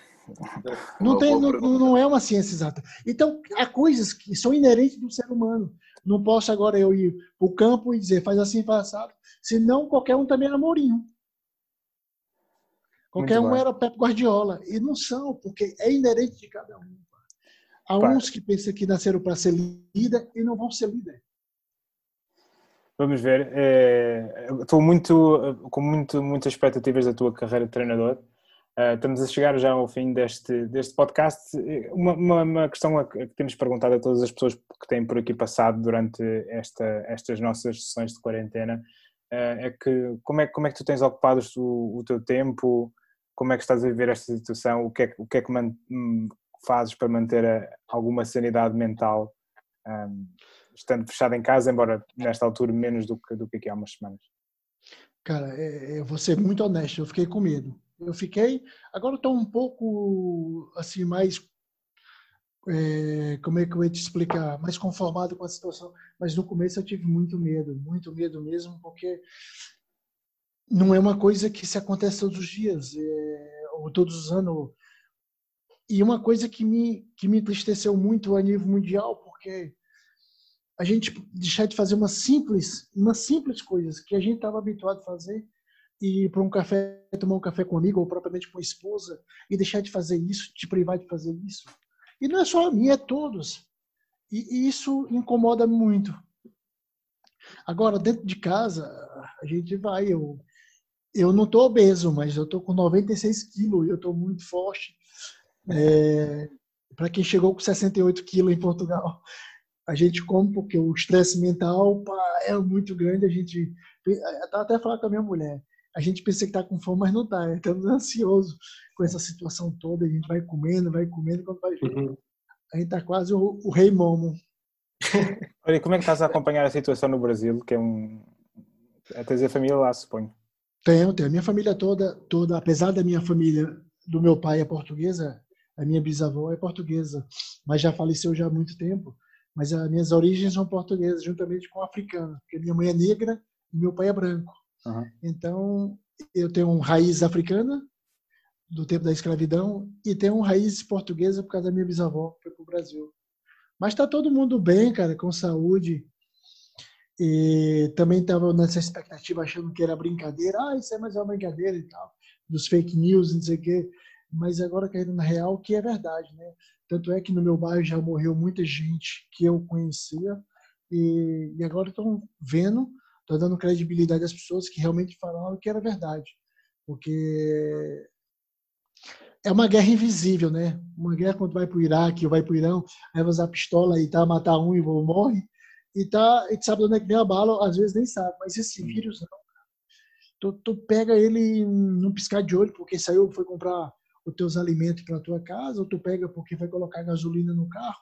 Não, tem, não, não é uma ciência exata. Então, há coisas que são inerentes do ser humano. Não posso agora eu ir para o campo e dizer, faz assim, faz assado. Senão, qualquer um também era Mourinho. Qualquer Muito um bem. era Pep Guardiola. E não são, porque é inerente de cada um. Há Pá. uns que pensam que nasceram para ser líder e não vão ser líder. Vamos ver. eu Estou muito, com muito, muitas expectativas da tua carreira de treinador. Eh, Estamos a chegar já ao fim deste, deste podcast. Uma, uma, uma questão que temos perguntado a todas as pessoas que têm por aqui passado durante esta, estas nossas sessões de quarentena eh, é que como é, como é que tu tens ocupado o, o teu tempo? Como é que estás a viver esta situação? O que é, o que, é que hum, fazes para manter a- alguma sanidade mental? hum, estando fechado em casa, embora nesta altura menos do que, do que aqui há umas semanas. Cara, é- eu vou ser muito honesto, eu fiquei com medo. Eu fiquei, agora estou um pouco assim mais, é, como é que eu ia te explicar, mais conformado com a situação. Mas no começo eu tive muito medo, muito medo mesmo, porque não é uma coisa que se acontece todos os dias, é, ou todos os anos. E uma coisa que me que me entristeceu muito a nível mundial, porque a gente deixar de fazer uma simples, uma simples coisas que a gente estava habituado a fazer ir para um café, tomar um café com amigo ou propriamente com a esposa e deixar de fazer isso, te privar de fazer isso. E não é só a mim, é todos. E, e isso incomoda muito. Agora, dentro de casa, a gente vai. Eu, eu não estou obeso, mas eu estou com 96 quilos, eu estou muito forte. É, para quem chegou com 68 quilos em Portugal, a gente come porque o estresse mental pá, é muito grande. A gente até falando com a minha mulher. A gente pensa que está com fome, mas não está. Estamos ansiosos com essa situação toda. A gente vai comendo, vai comendo, quando vai ver, Uhum. a gente está quase o, o rei Momo. Olha, como é que estás a acompanhar a situação no Brasil, que é um... É tens a família lá, suponho. Tenho, tenho. A minha família toda, toda, apesar da minha família, do meu pai é portuguesa, a minha bisavó é portuguesa, mas já faleceu já há muito tempo. Mas as minhas origens são portuguesas, juntamente com africanas, porque minha mãe é negra e meu pai é branco. Uhum. Então, eu tenho raiz africana, do tempo da escravidão, e tenho raiz portuguesa por causa da minha bisavó, que foi para o Brasil. Mas está todo mundo bem, cara, com saúde. E também estava nessa expectativa, achando que era brincadeira. Ah, isso é mais uma brincadeira e tal. Dos fake news, não sei o quê. Mas agora caindo na real, que é verdade, né? Tanto é que no meu bairro já morreu muita gente que eu conhecia. E, e agora estão vendo, estão dando credibilidade às pessoas que realmente falaram que era verdade. Porque é uma guerra invisível, né? Uma guerra quando vai para o Iraque ou vai para o Irã, aí vai usar pistola e tá, matar um e morre. E tá, e tu sabe de onde é que vem a bala, às vezes nem sabe. Mas esse vírus não. cara. Tu, tu pega ele num piscar de olho, porque saiu, foi comprar os teus alimentos para tua casa, ou tu pega porque vai colocar gasolina no carro,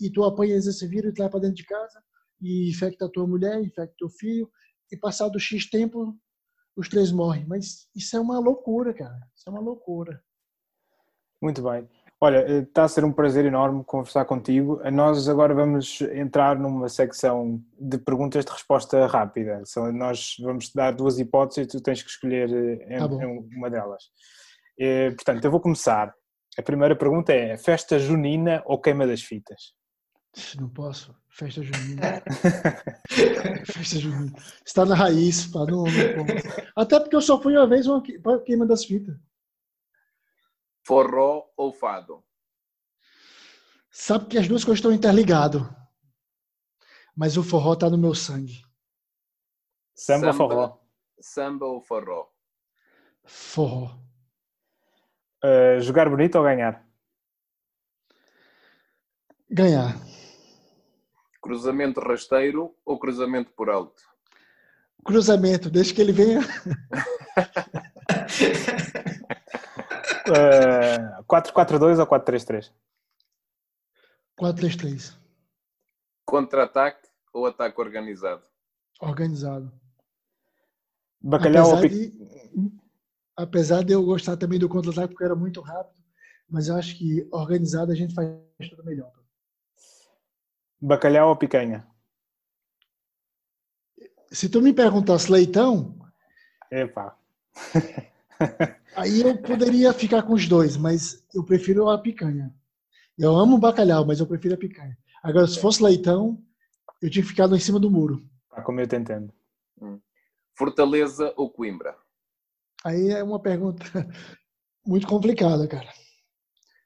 e tu apanhas esse vírus e tu vai para dentro de casa, e infecta a tua mulher, infecta teu filho, e passado X tempo, os três morrem. Mas isso é uma loucura, cara. Isso é uma loucura. Muito bem. Olha, está a ser um prazer enorme conversar contigo. Nós agora vamos entrar numa secção de perguntas de resposta rápida. Nós vamos te dar duas hipóteses e tu tens que escolher eh, Tá uma delas. Eh, Portanto, eu vou começar. A primeira pergunta é: festa junina ou queima das fitas? Não posso. Festa junina. Festa junina. Está na raiz, pá. Não, não. Até porque eu só fui uma vez pra queima das fitas. Forró ou fado? Sabe que as duas coisas estão interligadas. Mas o forró tá no meu sangue. Samba, ou Samba. forró? Samba ou forró? Forró. Eh, jogar bonito ou ganhar? Ganhar. Cruzamento rasteiro ou cruzamento por alto? Cruzamento, desde que ele venha. Eh, 4-4-2 ou 4-3-3? 4-3-3. Contra-ataque ou ataque organizado? Organizado. Bacalhau ou apesar, pic... de, apesar de eu gostar também do contra-ataque, porque era muito rápido. Mas eu acho que organizado a gente faz tudo melhor. Bacalhau ou picanha? Se tu me perguntasse leitão, Epá. Aí eu poderia ficar com os dois, mas eu prefiro a picanha. Eu amo bacalhau, mas eu prefiro a picanha. Agora, se fosse leitão, eu tinha que ficar lá em cima do muro. Para comer, eu te entendo. Fortaleza ou Coimbra? Aí é uma pergunta muito complicada, cara.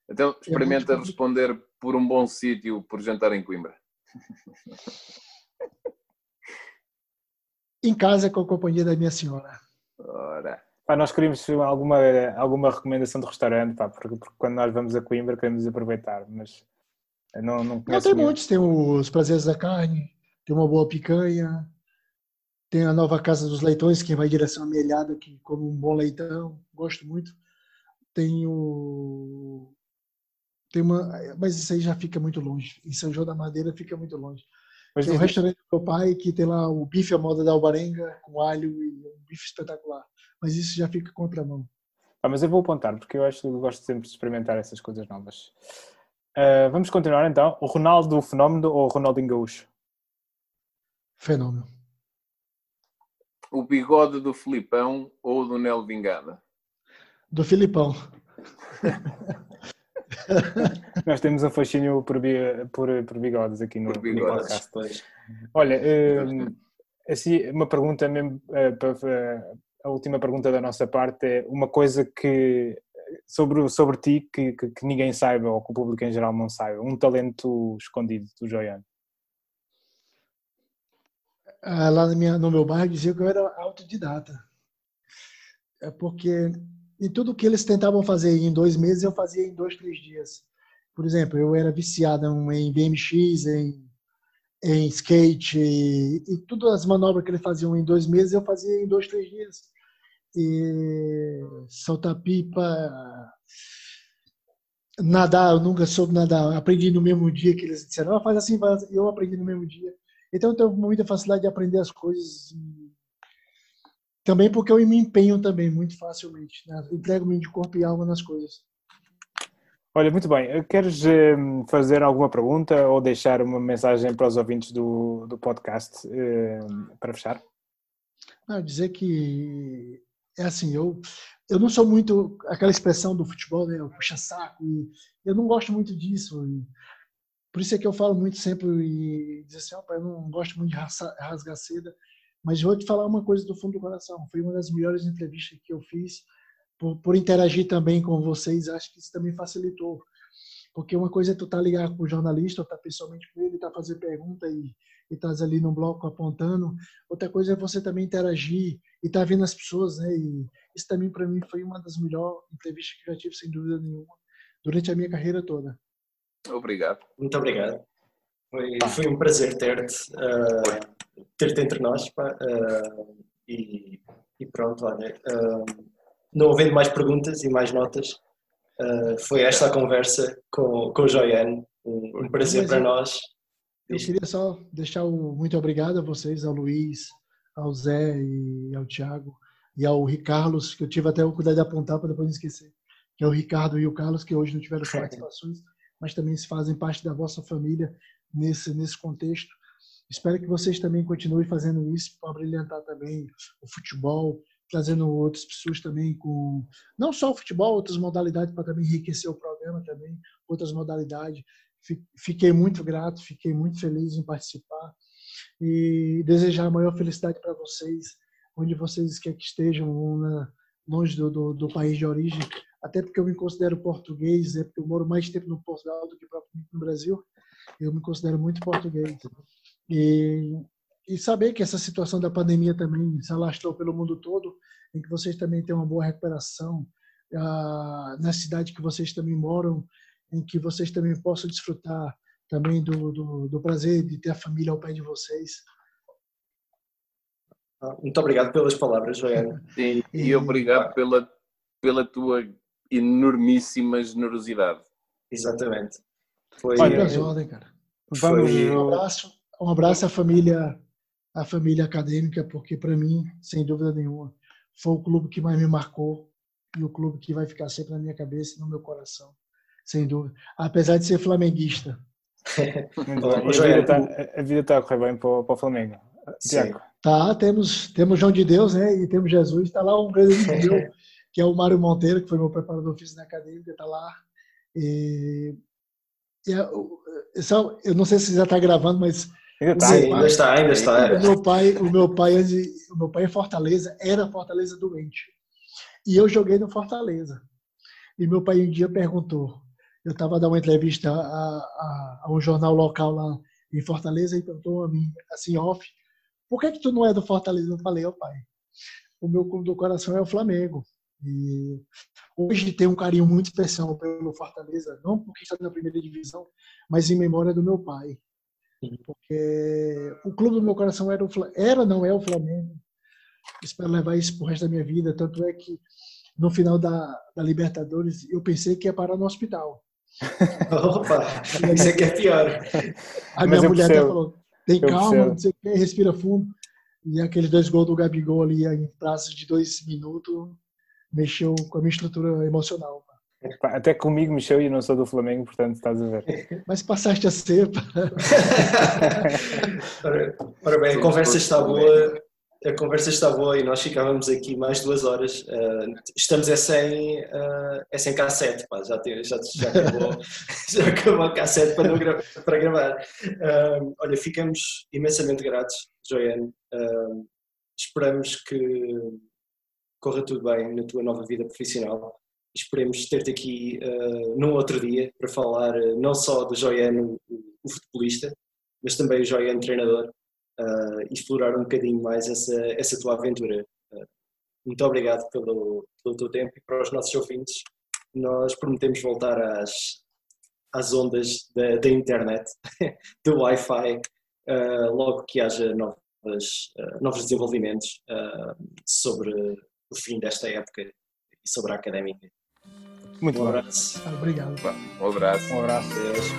Então, experimenta muito responder por um bom sítio por jantar em Coimbra. Em casa com a companhia da minha senhora. Ora, Pá, nós queríamos alguma, alguma recomendação de restaurante, pá, porque, porque quando nós vamos a Coimbra queremos aproveitar, mas não, não Não, conheço tem nenhum. muitos. Tem os prazeres da carne, tem uma boa picanha, tem a nova Casa dos Leitões, que vai em direção à Melhada, que come um bom leitão, gosto muito. Tem o... Tem uma... Mas isso aí já fica muito longe. Em São João da Madeira fica muito longe. Mas Tem o diz- restaurante do meu pai, que tem lá o bife à moda da Albarenga, com alho e um bife espetacular. Mas isso já fica contramão. Ah, mas eu vou apontar, porque eu acho que eu gosto sempre de experimentar essas coisas novas. Ah, vamos continuar então. O Ronaldo Fenómeno ou o Ronaldinho Gaúcho? Fenômeno. o bigode do Filipão ou do Nelo Vingada? Do Filipão. Nós temos um fascínio por, por, por bigodes aqui no, Por no bigodes. podcast. Pois. Olha, hum, assim, uma pergunta mesmo, para- para- a última pergunta da nossa parte é uma coisa que sobre, sobre ti que, que, que ninguém saiba ou que o público em geral não saiba, um talento escondido do Joiano. Ah, lá minha, no meu bairro dizia que eu era autodidata. É porque em tudo que eles tentavam fazer em dois meses, eu fazia em dois, três dias. Por exemplo, eu era viciado em BMX, em, em skate, e, e todas as manobras que eles faziam em dois meses, eu fazia em dois, três dias. E soltar pipa, nadar, eu nunca soube nadar. Aprendi no mesmo dia que eles disseram, ah, faz assim, faz assim. eu aprendi no mesmo dia. Então eu tenho muita facilidade de aprender as coisas. Também porque eu me empenho também muito facilmente. Né? Entrego-me de corpo e alma nas coisas. Olha, muito bem. Queres hum, fazer alguma pergunta ou deixar uma mensagem para os ouvintes do, do podcast hum, para fechar? Não, dizer que é assim, eu eu não sou muito aquela expressão do futebol, né? o puxa-saco, e eu não gosto muito disso. por isso é que eu falo muito sempre e dizer assim, "Opa, eu não gosto muito de rasgar seda, mas vou te falar uma coisa do fundo do coração. Foi uma das melhores entrevistas que eu fiz por, por interagir também com vocês. Acho que isso também facilitou. Porque uma coisa é tu estar ligado com o jornalista, ou estar pessoalmente com ele, estar fazendo pergunta e e estás ali no bloco apontando. Outra coisa é você também interagir e estar vendo as pessoas, né? E isso também para mim foi uma das melhores entrevistas que eu já tive, sem dúvida nenhuma, durante a minha carreira toda. Obrigado. Muito obrigado. Foi, foi um prazer ter-te ah, ter-te entre nós. pá, ah, e, e pronto, olha. ah, não havendo mais perguntas e mais notas, ah, foi esta a conversa com, com o Joiane. Um, um prazer Mas para nós. Eu queria só deixar o muito obrigado a vocês, ao Luiz, ao Zé e ao Thiago e ao Ricarlos, que eu tive até o cuidado de apontar para depois não esquecer, que é o Ricardo e o Carlos, que hoje não tiveram participações, mas também se fazem parte da vossa família nesse, nesse contexto. Espero que vocês também continuem fazendo isso para brilhantar também o futebol, trazendo outras pessoas também com não só o futebol, outras modalidades para também enriquecer o programa também, outras modalidades. Fi- Fiquei muito grato, fiquei muito feliz em participar e desejar a maior felicidade para vocês, onde vocês quer que estejam, na- longe do, do, do país de origem, até porque eu me considero português, é porque eu moro mais tempo no Portugal do que no Brasil, eu me considero muito português. E, e saber que essa situação da pandemia também se alastrou pelo mundo todo, em que vocês também têm uma boa recuperação, ah, na cidade que vocês também moram, em que vocês também possam desfrutar também do, do, do prazer de ter a família ao pé de vocês. Ah, Muito obrigado pelas palavras, Joiane. E, e E- obrigado pela, pela tua enormíssima generosidade. Exatamente. Foi, Olha, às ordens, cara. Vamos. Foi- Um abraço, um abraço à família, à família acadêmica, porque para mim, sem dúvida nenhuma, foi o clube que mais me marcou e o clube que vai ficar sempre na minha cabeça e no meu coração, sem dúvida. Apesar de ser flamenguista. Muito Ô, bem. E a Joel, vida tá- a vida está a correr bem para, o- para o Flamengo. Tiago, Tá, temos temos João de Deus, né? E temos Jesus. Está lá um grande amigo meu que é o Mário Monteiro, que foi meu preparador físico na academia, está lá. E, e é eu, eu não sei se já está gravando, mas Ainda, tá, Sim, ainda está, ainda está. O meu pai, o meu pai, o meu pai em Fortaleza era Fortaleza doente. E eu joguei no Fortaleza. E meu pai um dia perguntou, eu estava dando uma entrevista a, a, a, um jornal local lá em Fortaleza e perguntou a mim, assim, off, por que que tu não é do Fortaleza? Eu falei, ó oh, pai, o meu clube do coração é o Flamengo. E hoje tem um carinho muito especial pelo Fortaleza, não porque está na primeira divisão, mas em memória do meu pai. Porque o clube do meu coração era, o, era não é o Flamengo. Espero levar isso pro resto da minha vida. Tanto é que no final da, da Libertadores eu pensei que ia parar no hospital. Opa, isso aqui é pior. A minha mulher até falou: tem calma, não sei o que, respira fundo. E aqueles dois gols do Gabigol ali em prazo de dois minutos mexeu com a minha estrutura emocional. Até comigo mexeu e não sou do Flamengo, portanto estás a ver. Mas passaste a ser. ora, ora, bem, a conversa está boa. A conversa está boa e nós ficávamos aqui mais duas horas. Uh, estamos é sem, uh, é sem cassete, pá, já, tem, já, já, acabou, já acabou a cassete para, gra para gravar. Uh, olha, ficamos imensamente gratos, Joiane. esperamos que corra tudo bem na tua nova vida profissional esperemos ter-te aqui uh, num outro dia para falar uh, não só do Joiano, o, futebolista, mas também o Joiano treinador uh, e explorar um bocadinho mais essa, essa tua aventura. muito obrigado pelo, pelo teu tempo e para os nossos ouvintes, nós prometemos voltar às, às ondas da, da internet, do Wi-Fi, logo que haja novas, novos desenvolvimentos sobre o fim desta época e sobre a académica. Muito um bom. abraço. Obrigado. Um abraço. Um abraço. Deus.